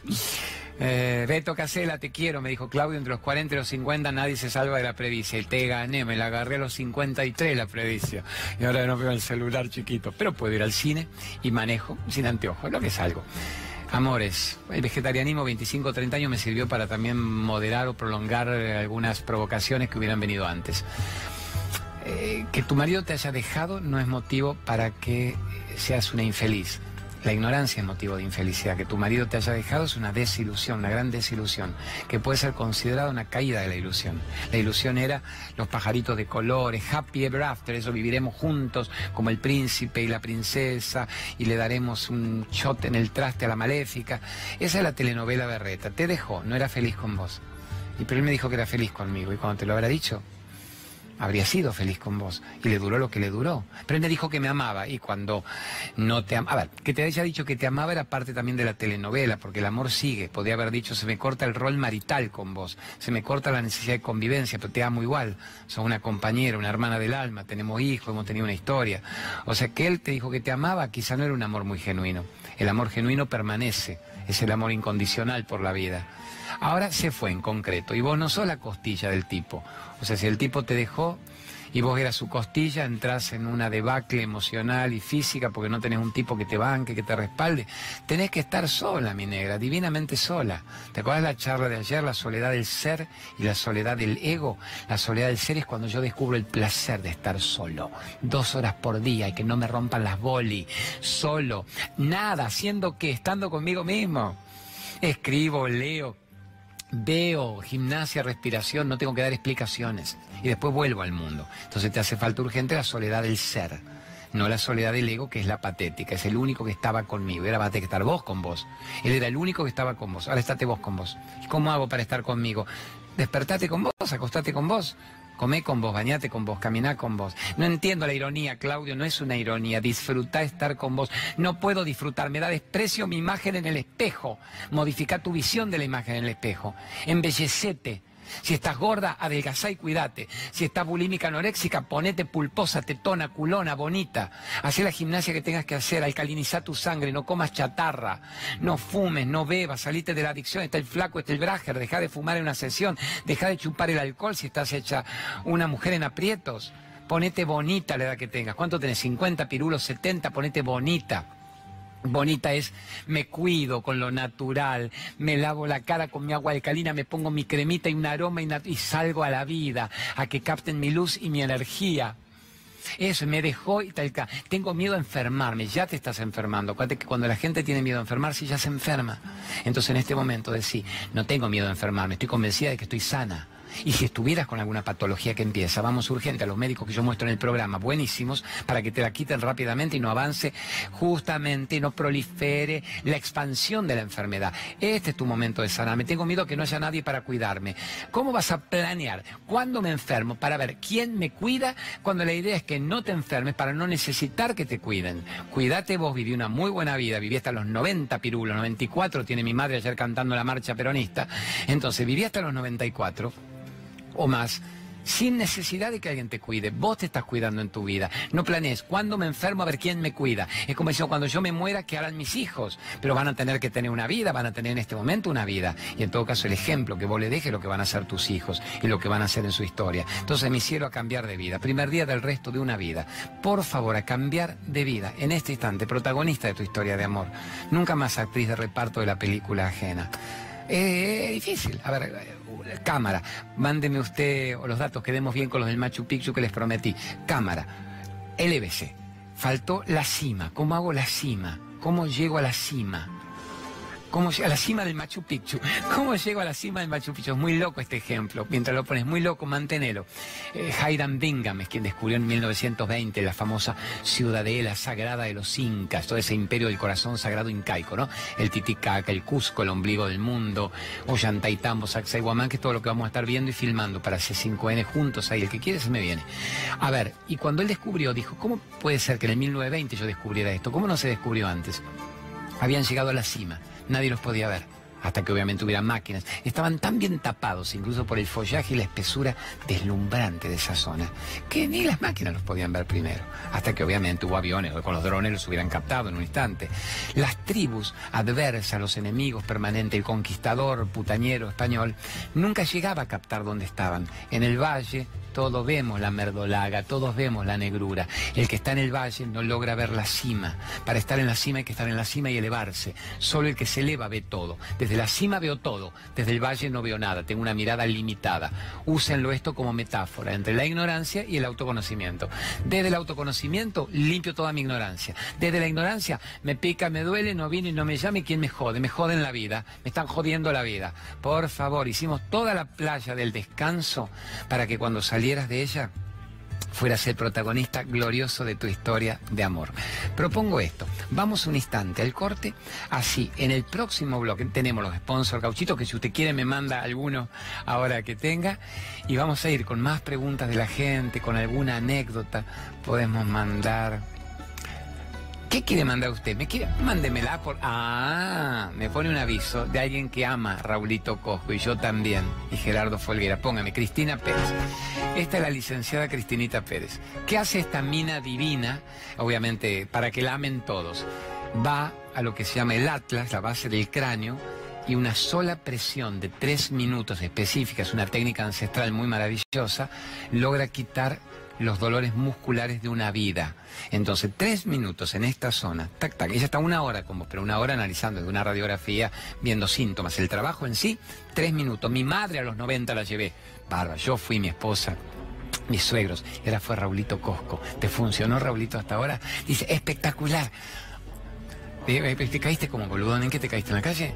Eh, Beto Casela, te quiero, me dijo Claudio, entre los 40 y los 50 nadie se salva de la predicia. Y te gané, me la agarré a los 53 la predicia. Y ahora no veo el celular chiquito. Pero puedo ir al cine y manejo sin anteojos, lo que es algo. Amores, el vegetarianismo 25-30 años me sirvió para también moderar o prolongar eh, algunas provocaciones que hubieran venido antes. Eh, que tu marido te haya dejado no es motivo para que seas una infeliz. La ignorancia es motivo de infelicidad. Que tu marido te haya dejado es una desilusión, una gran desilusión, que puede ser considerada una caída de la ilusión. La ilusión era los pajaritos de colores, happy ever after, eso viviremos juntos como el príncipe y la princesa y le daremos un shot en el traste a la maléfica. Esa es la telenovela berreta. Te dejó, no era feliz con vos. Y pero él me dijo que era feliz conmigo. Y cuando te lo habrá dicho, habría sido feliz con vos. Y le duró lo que le duró. Pero él me dijo que me amaba y cuando no te amaba... A ver, que te haya dicho que te amaba era parte también de la telenovela, porque el amor sigue. Podría haber dicho, se me corta el rol marital con vos, se me corta la necesidad de convivencia, pero te amo igual. Sos una compañera, una hermana del alma, tenemos hijos, hemos tenido una historia. O sea, que él te dijo que te amaba, quizá no era un amor muy genuino. El amor genuino permanece, es el amor incondicional por la vida. Ahora se fue en concreto y vos no sos la costilla del tipo. O sea, si el tipo te dejó y vos eras su costilla, entras en una debacle emocional y física porque no tenés un tipo que te banque, que te respalde. Tenés que estar sola, mi negra, divinamente sola. ¿Te acuerdas la charla de ayer? La soledad del ser y la soledad del ego. La soledad del ser es cuando yo descubro el placer de estar solo. Dos horas por día y que no me rompan las boli. Solo. Nada, haciendo que, estando conmigo mismo. Escribo, leo, veo gimnasia, respiración, no tengo que dar explicaciones. Y después vuelvo al mundo. Entonces te hace falta urgente la soledad del ser. No la soledad del ego, que es la patética. Es el único que estaba conmigo. Era para estar vos con vos. Él era el único que estaba con vos. Ahora estate vos con vos. ¿Y cómo hago para estar conmigo? Despertate con vos, acostate con vos. Comé con vos, bañate con vos, caminá con vos. No entiendo la ironía, Claudio, no es una ironía. Disfruta estar con vos. No puedo disfrutar, me da desprecio mi imagen en el espejo. Modifica tu visión de la imagen en el espejo. Embellecete. Si estás gorda, adelgazá y cuídate. Si estás bulímica anoréxica, ponete pulposa, tetona, culona, bonita. Hacé la gimnasia que tengas que hacer, alcalinizá tu sangre, no comas chatarra, no fumes, no bebas, salite de la adicción, está el flaco, está el brager, deja de fumar en una sesión, deja de chupar el alcohol si estás hecha una mujer en aprietos. Ponete bonita la edad que tengas. ¿Cuánto tenés? ¿50 pirulos? ¿70? Ponete bonita. Bonita es, me cuido con lo natural, me lavo la cara con mi agua alcalina, me pongo mi cremita y un aroma y, salgo a la vida, a que capten mi luz y mi energía. Eso, me dejó y tal. Tengo miedo a enfermarme, ya te estás enfermando. Acuérdate que cuando la gente tiene miedo a enfermarse, ya se enferma. Entonces en este momento decir, no tengo miedo a enfermarme, estoy convencida de que estoy sana. Y si estuvieras con alguna patología que empieza, vamos urgente a los médicos que yo muestro en el programa, buenísimos, para que te la quiten rápidamente y no avance justamente, no prolifere la expansión de la enfermedad. Este es tu momento de sanarme. Tengo miedo que no haya nadie para cuidarme. ¿Cómo vas a planear cuándo me enfermo para ver quién me cuida cuando la idea es que no te enfermes para no necesitar que te cuiden? Cuídate vos, viví una muy buena vida, viví hasta los 90 pirulos, 94 tiene mi madre ayer cantando la marcha peronista. Entonces, viví hasta los 94 o más sin necesidad de que alguien te cuide. Vos te estás cuidando en tu vida. No planees, cuando me enfermo a ver quién me cuida. Es como decir, cuando yo me muera, ¿qué harán mis hijos? Pero van a tener que tener una vida, van a tener en este momento una vida. Y en todo caso, el ejemplo que vos le dejes lo que van a hacer tus hijos y lo que van a hacer en su historia. Entonces, mi cielo a cambiar de vida. Primer día del resto de una vida. Por favor, a cambiar de vida. En este instante, protagonista de tu historia de amor. Nunca más actriz de reparto de la película ajena. Es difícil. A ver, cámara, mándeme usted los datos, quedemos bien con los del Machu Picchu que les prometí. Cámara, LBC, faltó la cima. ¿Cómo hago la cima? ¿Cómo llego a la cima? ¿Cómo a la cima del Machu Picchu? ¿Cómo llego a la cima del Machu Picchu? Es muy loco este ejemplo. Mientras lo pones muy loco, manténelo. Eh, Bingham es quien descubrió en 1920 la famosa ciudadela sagrada de los incas, todo ese imperio del corazón sagrado incaico, ¿no? El Titicaca, el Cusco, el ombligo del mundo, Ollantaytambo, Sacsayhuamán, que es todo lo que vamos a estar viendo y filmando para C5N juntos ahí. El que quiere se me viene. A ver, y cuando él descubrió, dijo, ¿cómo puede ser que en el 1920 yo descubriera esto? ¿Cómo no se descubrió antes? Habían llegado a la cima nadie los podía ver, hasta que obviamente hubiera máquinas. Estaban tan bien tapados, incluso por el follaje y la espesura deslumbrante de esa zona, que ni las máquinas los podían ver primero, hasta que obviamente hubo aviones, o con los drones los hubieran captado en un instante. Las tribus adversas, los enemigos permanentes, el conquistador, putañero español, nunca llegaba a captar dónde estaban. En el valle, todo, vemos la merdolaga, todos vemos la negrura. El que está en el valle no logra ver la cima. Para estar en la cima hay que estar en la cima y elevarse. Solo el que se eleva ve todo. Desde la cima veo todo, desde el valle no veo nada, tengo una mirada limitada. Úsenlo esto como metáfora entre la ignorancia y el autoconocimiento. Desde el autoconocimiento limpio toda mi ignorancia. Desde la ignorancia me pica, me duele, no viene y no me llame, ¿quién me jode? Me joden la vida, me están jodiendo la vida. Por favor, hicimos toda la playa del descanso para que cuando de ella fueras el protagonista glorioso de tu historia de amor. Propongo esto, vamos un instante al corte, así en el próximo bloque tenemos los sponsors. Gauchito, que si usted quiere me manda alguno ahora que tenga, y vamos a ir con más preguntas de la gente, con alguna anécdota, podemos mandar ¿Qué quiere mandar usted? ¿Me quiere? Mándemela por. Ah, me pone un aviso de alguien que ama Raulito Cosco y yo también. Y Gerardo Folguera. Póngame, Cristina Pérez. Esta es la licenciada Cristinita Pérez. ¿Qué hace esta mina divina? Obviamente, para que la amen todos. Va a lo que se llama el atlas, la base del cráneo, y una sola presión de tres minutos específica, es una técnica ancestral muy maravillosa, logra quitar los dolores musculares de una vida. Entonces, tres minutos en esta zona, tac, tac, ella está una hora como, pero una hora analizando de una radiografía, viendo síntomas. El trabajo en sí, tres minutos. Mi madre a los 90 la llevé. Barba, yo fui mi esposa. Mis suegros, ahora fue Raulito Cosco. ¿Te funcionó Raulito hasta ahora? Dice, espectacular. ¿Te caíste como boludón? ¿En qué te caíste? ¿En la calle?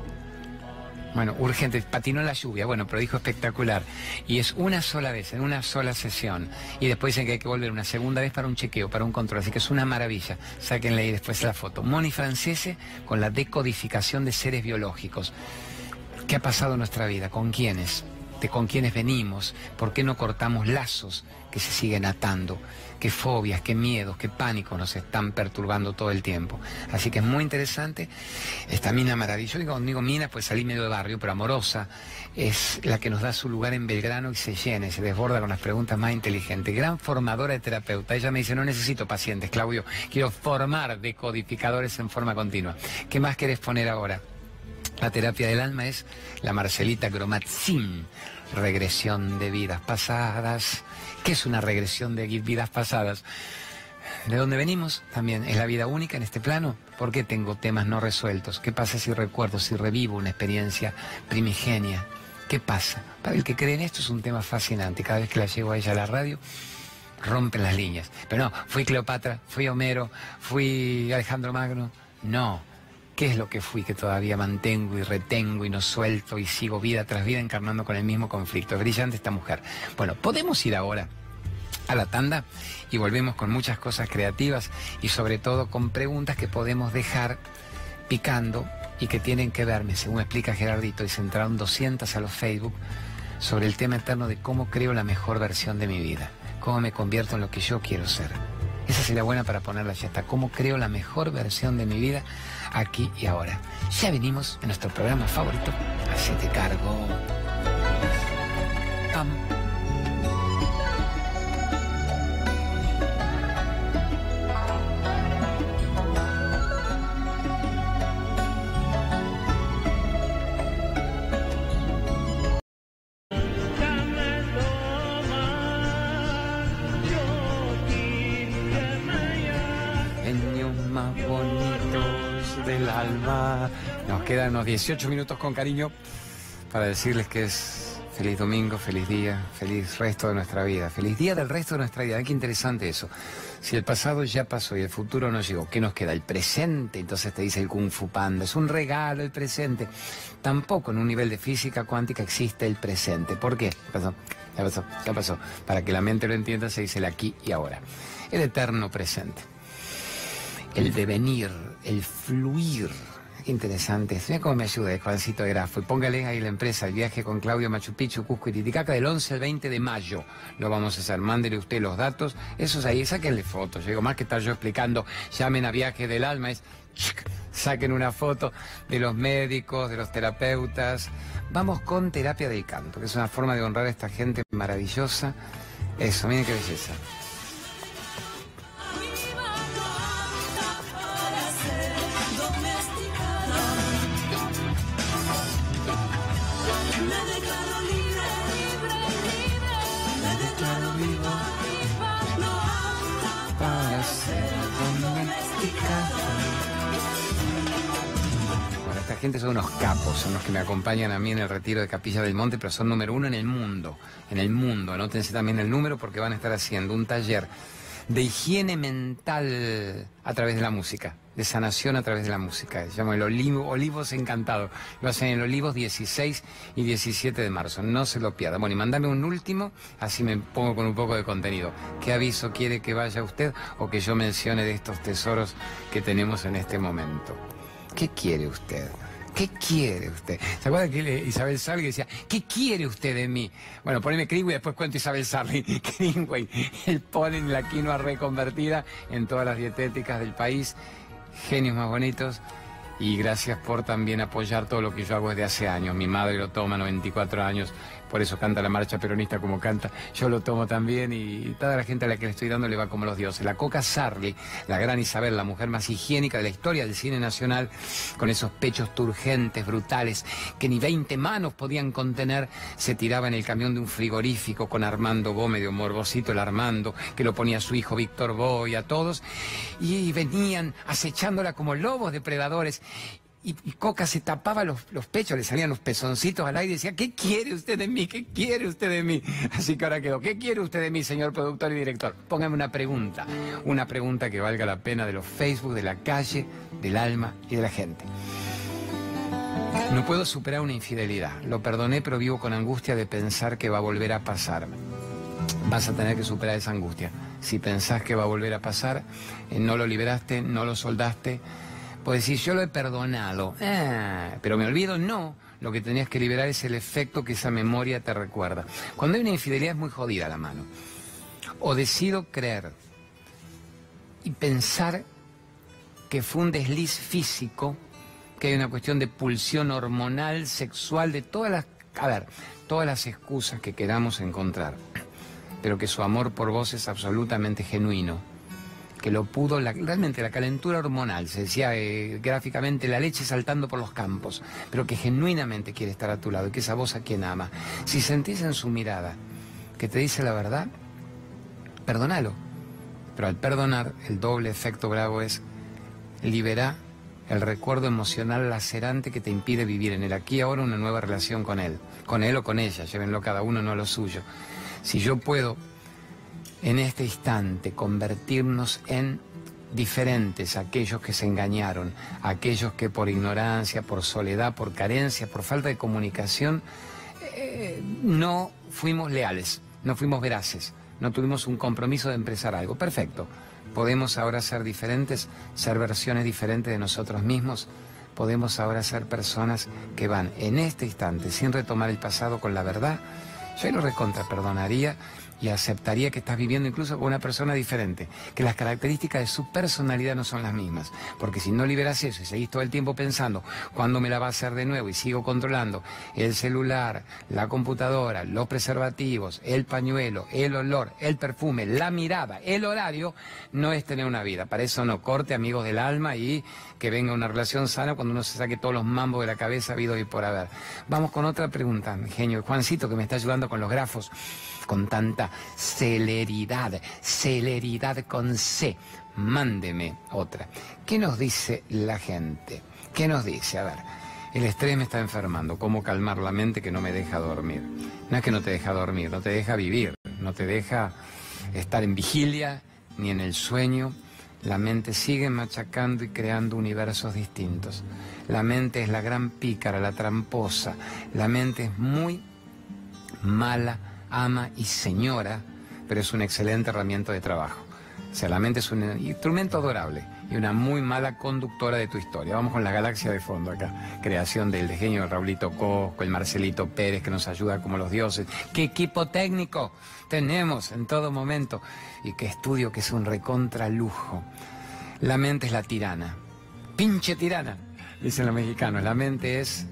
Bueno, urgente, patinó la lluvia, bueno, pero dijo espectacular. Y es una sola vez, en una sola sesión. Y después dicen que hay que volver una segunda vez para un chequeo, para un control. Así que es una maravilla. Sáquenle ahí después la foto. Moni Francese con la decodificación de seres biológicos. ¿Qué ha pasado en nuestra vida? ¿Con quiénes? ¿De con quiénes venimos? ¿Por qué no cortamos lazos que se siguen atando? qué fobias, qué miedos, qué pánicos nos están perturbando todo el tiempo. Así que es muy interesante. Esta mina maravillosa, cuando digo mina, pues salí medio de barrio, pero amorosa, es la que nos da su lugar en Belgrano y se llena y se desborda con las preguntas más inteligentes. Gran formadora de terapeuta. Ella me dice, no necesito pacientes, Claudio, quiero formar decodificadores en forma continua. ¿Qué más querés poner ahora? La terapia del alma es la Marcelita Gromatzin, regresión de vidas pasadas, ¿Qué es una regresión de vidas pasadas? ¿De dónde venimos? También es la vida única en este plano. ¿Por qué tengo temas no resueltos? ¿Qué pasa si recuerdo, si revivo una experiencia primigenia? ¿Qué pasa? Para el que cree en esto es un tema fascinante. Cada vez que la llevo a ella a la radio, rompen las líneas. Pero no, fui Cleopatra, fui Homero, fui Alejandro Magno. No. ¿Qué es lo que fui que todavía mantengo y retengo y no suelto y sigo vida tras vida encarnando con el mismo conflicto? Brillante esta mujer. Bueno, podemos ir ahora a la tanda y volvemos con muchas cosas creativas y sobre todo con preguntas que podemos dejar picando y que tienen que verme, según explica Gerardito, y se entraron 200 a los Facebook sobre el tema eterno de cómo creo la mejor versión de mi vida, cómo me convierto en lo que yo quiero ser. Esa sería buena para ponerla ya está, cómo creo la mejor versión de mi vida aquí y ahora. Ya venimos en nuestro programa favorito, te cargo. Quedan unos 18 minutos con cariño para decirles que es feliz domingo, feliz día, feliz resto de nuestra vida, feliz día del resto de nuestra vida. Qué interesante eso. Si el pasado ya pasó y el futuro no llegó, ¿qué nos queda? El presente. Entonces te dice el Kung Fu Panda, es un regalo el presente. Tampoco en un nivel de física cuántica existe el presente. ¿Por qué? Ya pasó, ya pasó, ya pasó. Para que la mente lo entienda se dice el aquí y ahora. El eterno presente. El devenir, el fluir interesante. Mira cómo me ayuda el Juancito de Grafo. Y póngale ahí la empresa, el viaje con Claudio Machu Picchu, Cusco y Titicaca del 11 al 20 de mayo. Lo vamos a hacer. Mándele usted los datos. Esos ahí, sáquenle fotos. Yo digo, más que estar yo explicando, llamen a Viaje del Alma, es saquen una foto de los médicos, de los terapeutas. Vamos con terapia del canto, que es una forma de honrar a esta gente maravillosa. Eso, miren qué belleza. Gente son unos capos, son los que me acompañan a mí en el retiro de Capilla del Monte, pero son número uno en el mundo, en el mundo. Anótense también el número porque van a estar haciendo un taller de higiene mental a través de la música, de sanación a través de la música. Se llama el Olivo, Olivos Encantado. Lo hacen en Olivos 16 y 17 de marzo. No se lo pierda. Bueno, y mándame un último, así me pongo con un poco de contenido. ¿Qué aviso quiere que vaya usted o que yo mencione de estos tesoros que tenemos en este momento? ¿Qué quiere usted? ¿Qué quiere usted? ¿Se acuerda que Isabel Sarli decía, ¿qué quiere usted de mí? Bueno, poneme Greenway y después cuento Isabel Sarli. Greenway, el ponen la quinoa reconvertida en todas las dietéticas del país. Genios más bonitos. Y gracias por también apoyar todo lo que yo hago desde hace años. Mi madre lo toma, 94 años, por eso canta la marcha peronista como canta. Yo lo tomo también y toda la gente a la que le estoy dando le va como los dioses. La Coca Sarli, la gran Isabel, la mujer más higiénica de la historia del cine nacional, con esos pechos turgentes, brutales, que ni 20 manos podían contener, se tiraba en el camión de un frigorífico con Armando Gómez, de Morbosito el Armando, que lo ponía a su hijo Víctor Boy, a todos, y venían acechándola como lobos depredadores y, Coca se tapaba los, pechos, le salían los pezoncitos al aire y decía, ¿qué quiere usted de mí? ¿Qué quiere usted de mí? Así que ahora quedó, ¿qué quiere usted de mí, señor productor y director? Póngame una pregunta, una pregunta que valga la pena de los Facebook, de la calle, del alma y de la gente. No puedo superar una infidelidad. Lo perdoné, pero vivo con angustia de pensar que va a volver a pasar. Vas a tener que superar esa angustia. Si pensás que va a volver a pasar, eh, no lo liberaste, no lo soldaste, pues decir, yo lo he perdonado, ah, pero me olvido, no. Lo que tenías que liberar es el efecto que esa memoria te recuerda. Cuando hay una infidelidad es muy jodida la mano. O decido creer y pensar que fue un desliz físico, que hay una cuestión de pulsión hormonal, sexual, de todas las, a ver, todas las excusas que queramos encontrar, pero que su amor por vos es absolutamente genuino que lo pudo, realmente la calentura hormonal, se decía eh, gráficamente, la leche saltando por los campos, pero que genuinamente quiere estar a tu lado y que esa voz a quien ama. Si sentís en su mirada que te dice la verdad, perdónalo. Pero al perdonar, el doble efecto bravo es liberar el recuerdo emocional lacerante que te impide vivir en el aquí y ahora una nueva relación con él, con él o con ella, llévenlo cada uno no lo suyo. Si yo puedo en este instante convertirnos en diferentes, aquellos que se engañaron, aquellos que por ignorancia, por soledad, por carencia, por falta de comunicación, eh, no fuimos leales, no fuimos veraces, no tuvimos un compromiso de empresar algo. Perfecto. Podemos ahora ser diferentes, ser versiones diferentes de nosotros mismos. Podemos ahora ser personas que van en este instante, sin retomar el pasado con la verdad. Yo lo recontra perdonaría y aceptaría que estás viviendo incluso con una persona diferente, que las características de su personalidad no son las mismas. Porque si no liberas eso y seguís todo el tiempo pensando cuándo me la va a hacer de nuevo y sigo controlando el celular, la computadora, los preservativos, el pañuelo, el olor, el perfume, la mirada, el horario, no es tener una vida. Para eso no corte amigos del alma y que venga una relación sana cuando uno se saque todos los mambos de la cabeza habido y por haber. Vamos con otra pregunta, genio. Juancito que me está ayudando con los grafos con tanta celeridad, celeridad con C. Mándeme otra. ¿Qué nos dice la gente? ¿Qué nos dice? A ver, el estrés me está enfermando. ¿Cómo calmar la mente que no me deja dormir? No es que no te deja dormir, no te deja vivir, no te deja estar en vigilia ni en el sueño. La mente sigue machacando y creando universos distintos. La mente es la gran pícara, la tramposa. La mente es muy mala ama y señora, pero es una excelente herramienta de trabajo. O sea, la mente es un instrumento adorable y una muy mala conductora de tu historia. Vamos con la galaxia de fondo acá. Creación del genio Raulito Cosco, el Marcelito Pérez que nos ayuda como los dioses. ¡Qué equipo técnico tenemos en todo momento! Y qué estudio que es un recontra lujo. La mente es la tirana. ¡Pinche tirana! Dicen los mexicanos. La mente es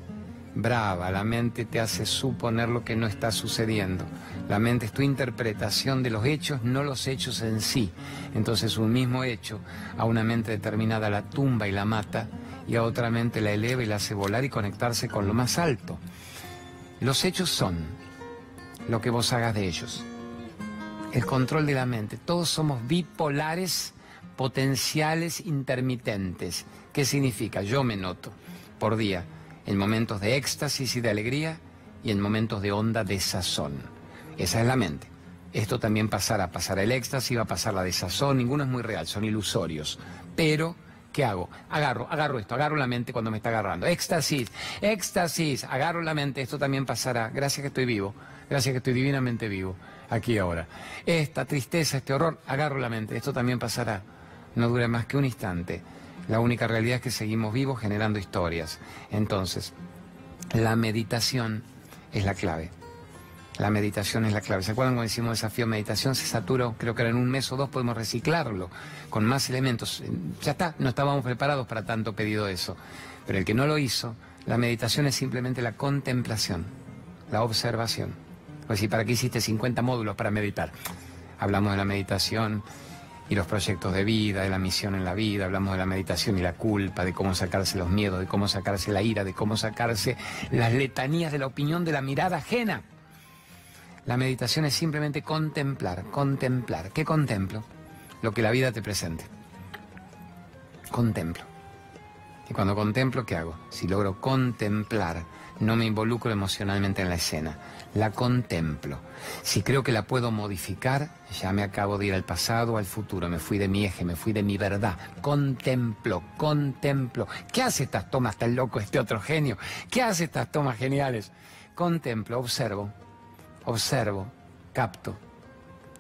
brava, la mente te hace suponer lo que no está sucediendo. La mente es tu interpretación de los hechos, no los hechos en sí. Entonces un mismo hecho a una mente determinada la tumba y la mata y a otra mente la eleva y la hace volar y conectarse con lo más alto. Los hechos son lo que vos hagas de ellos. El control de la mente. Todos somos bipolares potenciales intermitentes. ¿Qué significa? Yo me noto por día en momentos de éxtasis y de alegría y en momentos de honda desazón. Esa es la mente. Esto también pasará, pasará el éxtasis, va a pasar la desazón, ninguno es muy real, son ilusorios. Pero, ¿qué hago? Agarro, agarro esto, agarro la mente cuando me está agarrando. Éxtasis, éxtasis, agarro la mente, esto también pasará. Gracias que estoy vivo, gracias que estoy divinamente vivo, aquí ahora. Esta tristeza, este horror, agarro la mente, esto también pasará. No dura más que un instante. La única realidad es que seguimos vivos generando historias. Entonces, la meditación es la clave. La meditación es la clave. ¿Se acuerdan cuando hicimos desafío de meditación? Se saturó, creo que era en un mes o dos podemos reciclarlo con más elementos. Ya está, no estábamos preparados para tanto pedido eso. Pero el que no lo hizo, la meditación es simplemente la contemplación, la observación. Pues si ¿para qué hiciste 50 módulos para meditar? Hablamos de la meditación y los proyectos de vida, de la misión en la vida, hablamos de la meditación y la culpa, de cómo sacarse los miedos, de cómo sacarse la ira, de cómo sacarse las letanías de la opinión, de la mirada ajena. La meditación es simplemente contemplar, contemplar. ¿Qué contemplo? Lo que la vida te presente. Contemplo. Y cuando contemplo, ¿qué hago? Si logro contemplar, no me involucro emocionalmente en la escena. La contemplo. Si creo que la puedo modificar, ya me acabo de ir al pasado al futuro. Me fui de mi eje, me fui de mi verdad. Contemplo, contemplo. ¿Qué hace estas tomas tan loco este otro genio? ¿Qué hace estas tomas geniales? Contemplo, observo observo, capto.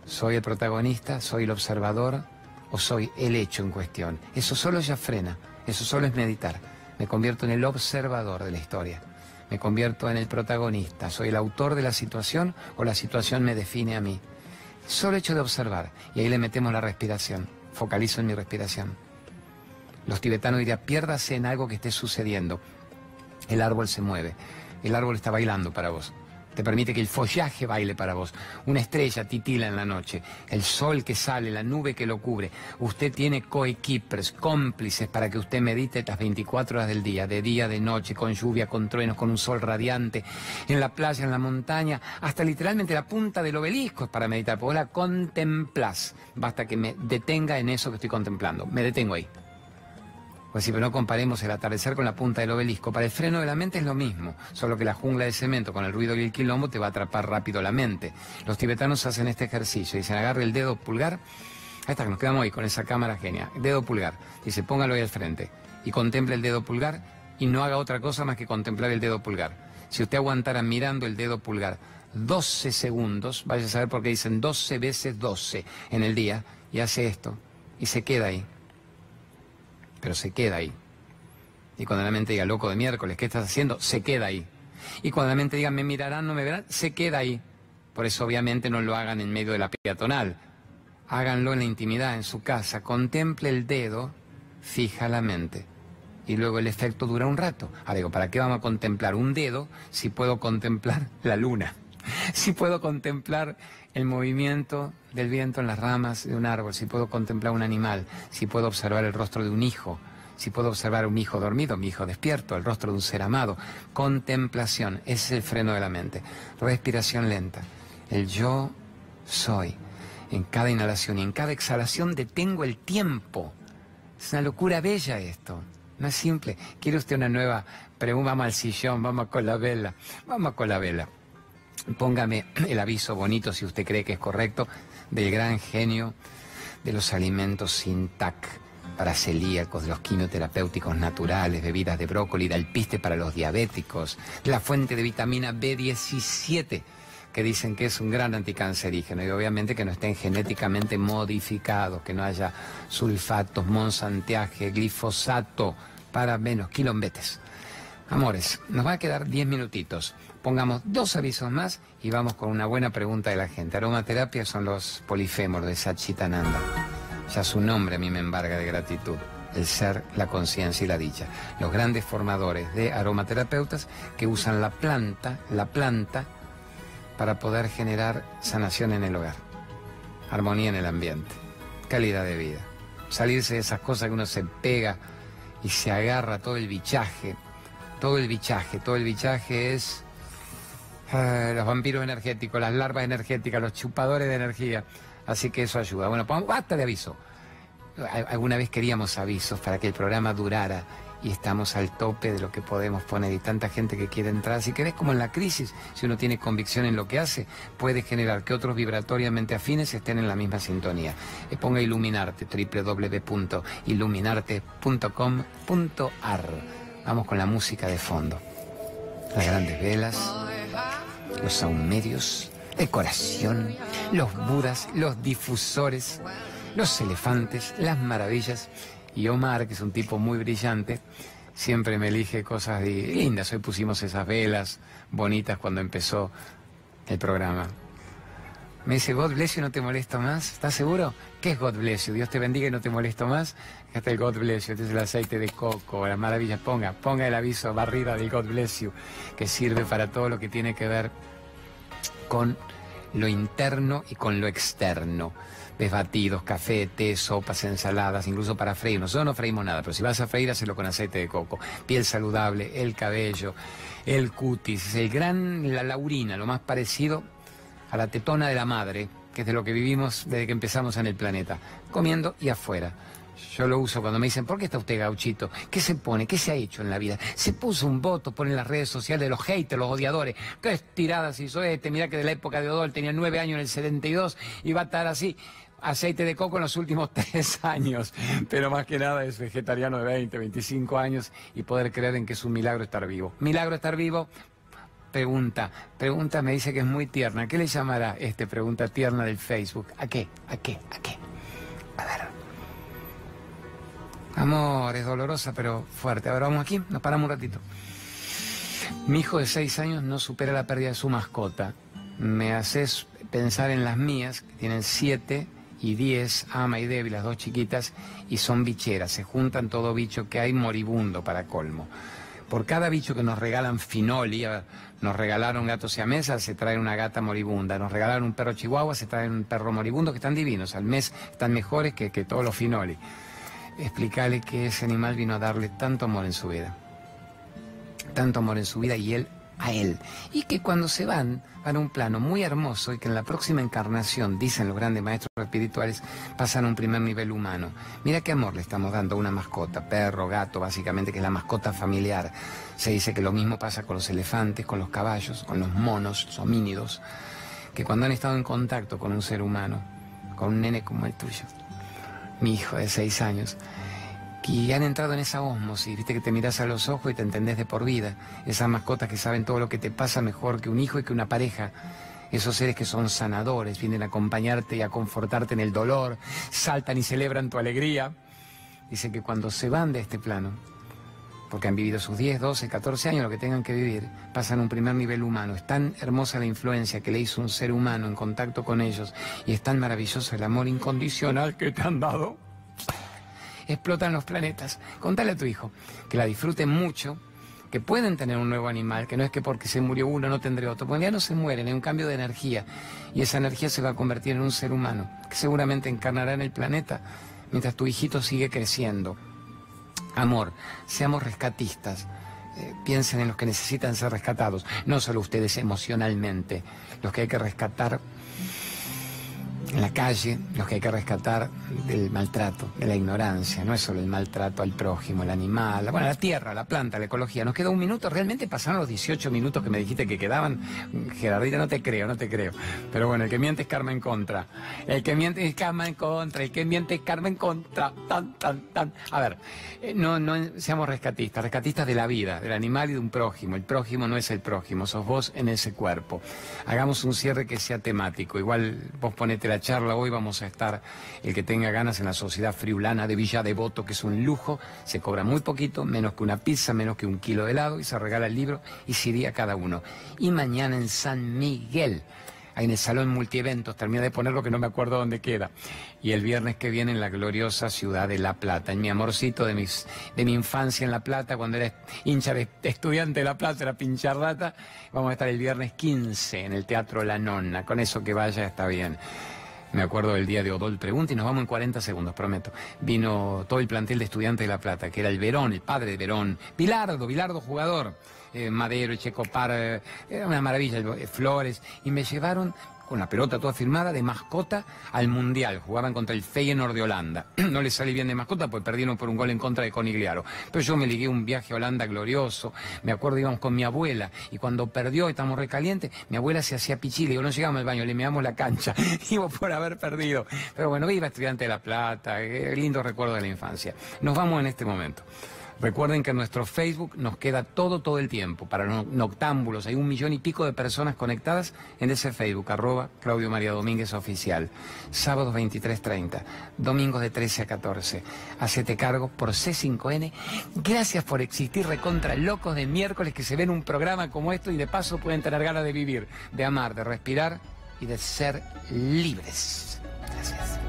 ¿Soy el protagonista? ¿Soy el observador? ¿O soy el hecho en cuestión? Eso solo ya frena, eso solo es meditar. Me convierto en el observador de la historia. Me convierto en el protagonista. ¿Soy el autor de la situación o la situación me define a mí? Solo hecho de observar. Y ahí le metemos la respiración. Focalizo en mi respiración. Los tibetanos dirían, piérdase en algo que esté sucediendo. El árbol se mueve. El árbol está bailando para vos te permite que el follaje baile para vos. Una estrella titila en la noche, el sol que sale, la nube que lo cubre. Usted tiene coequippers, cómplices para que usted medite las 24 horas del día, de día, de noche, con lluvia, con truenos, con un sol radiante, en la playa, en la montaña, hasta literalmente la punta del obelisco es para meditar, porque vos la contemplás. Basta que me detenga en eso que estoy contemplando. Me detengo ahí. Pues si pero no comparemos el atardecer con la punta del obelisco. Para el freno de la mente es lo mismo, solo que la jungla de cemento con el ruido y el quilombo te va a atrapar rápido la mente. Los tibetanos hacen este ejercicio, dicen agarre el dedo pulgar, ahí está, nos quedamos ahí con esa cámara genia, dedo pulgar, dice póngalo ahí al frente y contemple el dedo pulgar y no haga otra cosa más que contemplar el dedo pulgar. Si usted aguantara mirando el dedo pulgar 12 segundos, vaya a saber por qué dicen 12 veces 12 en el día, y hace esto, y se queda ahí pero se queda ahí. Y cuando la mente diga, loco de miércoles, ¿qué estás haciendo? Se queda ahí. Y cuando la mente diga, me mirarán, no me verán, se queda ahí. Por eso obviamente no lo hagan en medio de la peatonal. Háganlo en la intimidad, en su casa. Contemple el dedo, fija la mente. Y luego el efecto dura un rato. Ahora digo, ¿para qué vamos a contemplar un dedo si puedo contemplar la luna? Si puedo contemplar el movimiento del viento en las ramas de un árbol, si puedo contemplar un animal, si puedo observar el rostro de un hijo, si puedo observar un hijo dormido, mi hijo despierto, el rostro de un ser amado. Contemplación, ese es el freno de la mente. Respiración lenta. El yo soy. En cada inhalación y en cada exhalación detengo el tiempo. Es una locura bella esto. No es simple. ¿Quiere usted una nueva pregunta? Vamos al sillón, vamos con la vela. Vamos con la vela. Póngame el aviso bonito, si usted cree que es correcto, del gran genio de los alimentos sin TAC para celíacos, de los quimioterapéuticos naturales, bebidas de brócoli, de alpiste para los diabéticos, la fuente de vitamina B17, que dicen que es un gran anticancerígeno, y obviamente que no estén genéticamente modificados, que no haya sulfatos, monsanteaje, glifosato, para menos quilombetes. Amores, nos va a quedar 10 minutitos. Pongamos dos avisos más y vamos con una buena pregunta de la gente. Aromaterapia son los polifemos de Satchitananda. Ya su nombre a mí me embarga de gratitud. El ser, la conciencia y la dicha. Los grandes formadores de aromaterapeutas que usan la planta, la planta, para poder generar sanación en el hogar, armonía en el ambiente, calidad de vida. Salirse de esas cosas que uno se pega y se agarra todo el bichaje. Todo el bichaje, todo el bichaje es Ah, los vampiros energéticos, las larvas energéticas, los chupadores de energía. Así que eso ayuda. Bueno, pues basta de aviso. alguna vez queríamos avisos para que el programa durara y estamos al tope de lo que podemos poner y tanta gente que quiere entrar. Si querés, como en la crisis, si uno tiene convicción en lo que hace, puede generar que otros vibratoriamente afines estén en la misma sintonía. Eh, ponga Iluminarte, www.iluminarte.com.ar. Vamos con la música de fondo. Las grandes velas, los saumerios, decoración, los budas, los difusores, los elefantes, las maravillas y Omar, que es un tipo muy brillante, siempre me elige cosas lindas. Hoy pusimos esas velas bonitas cuando empezó el programa. Me dice, God bless you, no te molesto más. ¿Estás seguro? ¿Qué es God bless you? Dios te bendiga y no te molesto más. Es el God bless you, este es el aceite de coco, las maravillas. Ponga, ponga el aviso barrida del God bless you, que sirve para todo lo que tiene que ver con lo interno y con lo externo batidos, café, té, sopas, ensaladas, incluso para freír. Nosotros no freímos nada, pero si vas a freír, hazlo con aceite de coco. Piel saludable, el cabello, el cutis, el gran, la laurina, lo más parecido a la tetona de la madre, que es de lo que vivimos desde que empezamos en el planeta, comiendo y afuera. Yo lo uso cuando me dicen, ¿por qué está usted gauchito? ¿Qué se pone? ¿Qué se ha hecho en la vida? Se puso un voto, pone en las redes sociales los haters, los odiadores. ¿Qué estiradas hizo este? Mira que de la época de Odol tenía nueve años en el 72 y va a estar así aceite de coco en los últimos tres años, pero más que nada es vegetariano de 20, 25 años y poder creer en que es un milagro estar vivo. Milagro estar vivo, pregunta, pregunta me dice que es muy tierna. ¿Qué le llamará este pregunta tierna del Facebook? ¿A qué? ¿A qué? ¿A qué? A ver. Amor, es dolorosa pero fuerte. A ver, vamos aquí, nos paramos un ratito. Mi hijo de seis años no supera la pérdida de su mascota. Me haces pensar en las mías, que tienen siete y 10, Ama y Debbie, las dos chiquitas, y son bicheras. Se juntan todo bicho que hay moribundo para colmo. Por cada bicho que nos regalan Finoli, nos regalaron gatos y a mesa, se trae una gata moribunda. Nos regalaron un perro chihuahua, se trae un perro moribundo, que están divinos. Al mes están mejores que, que todos los Finoli. Explicarle que ese animal vino a darle tanto amor en su vida. Tanto amor en su vida y él a Él. Y que cuando se van, van a un plano muy hermoso y que en la próxima encarnación, dicen los grandes maestros espirituales, pasan a un primer nivel humano. Mira qué amor le estamos dando a una mascota, perro, gato, básicamente, que es la mascota familiar. Se dice que lo mismo pasa con los elefantes, con los caballos, con los monos, los homínidos, que cuando han estado en contacto con un ser humano, con un nene como el tuyo, mi hijo de seis años, y han entrado en esa osmosis, viste que te miras a los ojos y te entendés de por vida. Esas mascotas que saben todo lo que te pasa mejor que un hijo y que una pareja. Esos seres que son sanadores, vienen a acompañarte y a confortarte en el dolor, saltan y celebran tu alegría. Dicen que cuando se van de este plano, porque han vivido sus 10, 12, 14 años, lo que tengan que vivir, pasan un primer nivel humano. Es tan hermosa la influencia que le hizo un ser humano en contacto con ellos y es tan maravilloso el amor incondicional que te han dado explotan los planetas. Contale a tu hijo que la disfruten mucho, que pueden tener un nuevo animal, que no es que porque se murió uno no tendré otro, porque ya no se mueren, hay un cambio de energía y esa energía se va a convertir en un ser humano que seguramente encarnará en el planeta mientras tu hijito sigue creciendo. Amor, seamos rescatistas. Eh, piensen en los que necesitan ser rescatados, no solo ustedes emocionalmente, los que hay que rescatar en la calle, los que hay que rescatar del maltrato, de la ignorancia, no es solo el maltrato al prójimo, el animal, bueno, la tierra, la planta, la ecología. Nos queda un minuto, realmente pasaron los 18 minutos que me dijiste que quedaban. Gerardita, no te creo, no te creo. Pero bueno, el que miente es karma en contra. El que miente es karma en contra, el que miente es karma en contra. Tan, tan, tan. A ver, eh, no, no seamos rescatistas, rescatistas de la vida, del animal y de un prójimo. El prójimo no es el prójimo, sos vos en ese cuerpo. Hagamos un cierre que sea temático. Igual vos ponete la charla hoy, vamos a estar, el que tenga ganas, en la Sociedad Friulana de Villa Devoto, que es un lujo, se cobra muy poquito, menos que una pizza, menos que un kilo de helado, y se regala el libro y se iría cada uno. Y mañana en San Miguel, ahí en el Salón Multieventos, termina de ponerlo que no me acuerdo dónde queda. Y el viernes que viene en la gloriosa ciudad de La Plata, en mi amorcito de, mis, de mi infancia en La Plata, cuando era hincha de, estudiante de La Plata, era pinchar rata, vamos a estar el viernes 15 en el Teatro La Nonna, con eso que vaya está bien. Me acuerdo del día de Odol Pregunta y nos vamos en 40 segundos, prometo. Vino todo el plantel de estudiantes de La Plata, que era el Verón, el padre de Verón, Pilardo, Bilardo jugador, eh, Madero, Checopar, eh, era una maravilla, eh, Flores, y me llevaron con la pelota toda firmada, de mascota al Mundial. Jugaban contra el Feyenoord de Holanda. no les salió bien de mascota, pues perdieron por un gol en contra de Conigliaro. Pero yo me ligué un viaje a Holanda glorioso. Me acuerdo, íbamos con mi abuela, y cuando perdió, estamos recalientes, mi abuela se hacía pichile, y no llegamos al baño, le meamos la cancha. Íbamos por haber perdido. Pero bueno, viva Estudiante de La Plata, eh, lindo recuerdo de la infancia. Nos vamos en este momento. Recuerden que en nuestro Facebook nos queda todo, todo el tiempo para los noctámbulos. Hay un millón y pico de personas conectadas en ese Facebook, arroba Claudio María Domínguez Oficial. Sábados 23.30, domingos de 13 a 14. Hacete cargo por C5N. Gracias por existir, recontra locos de miércoles que se ven un programa como esto y de paso pueden tener ganas de vivir, de amar, de respirar y de ser libres. Gracias.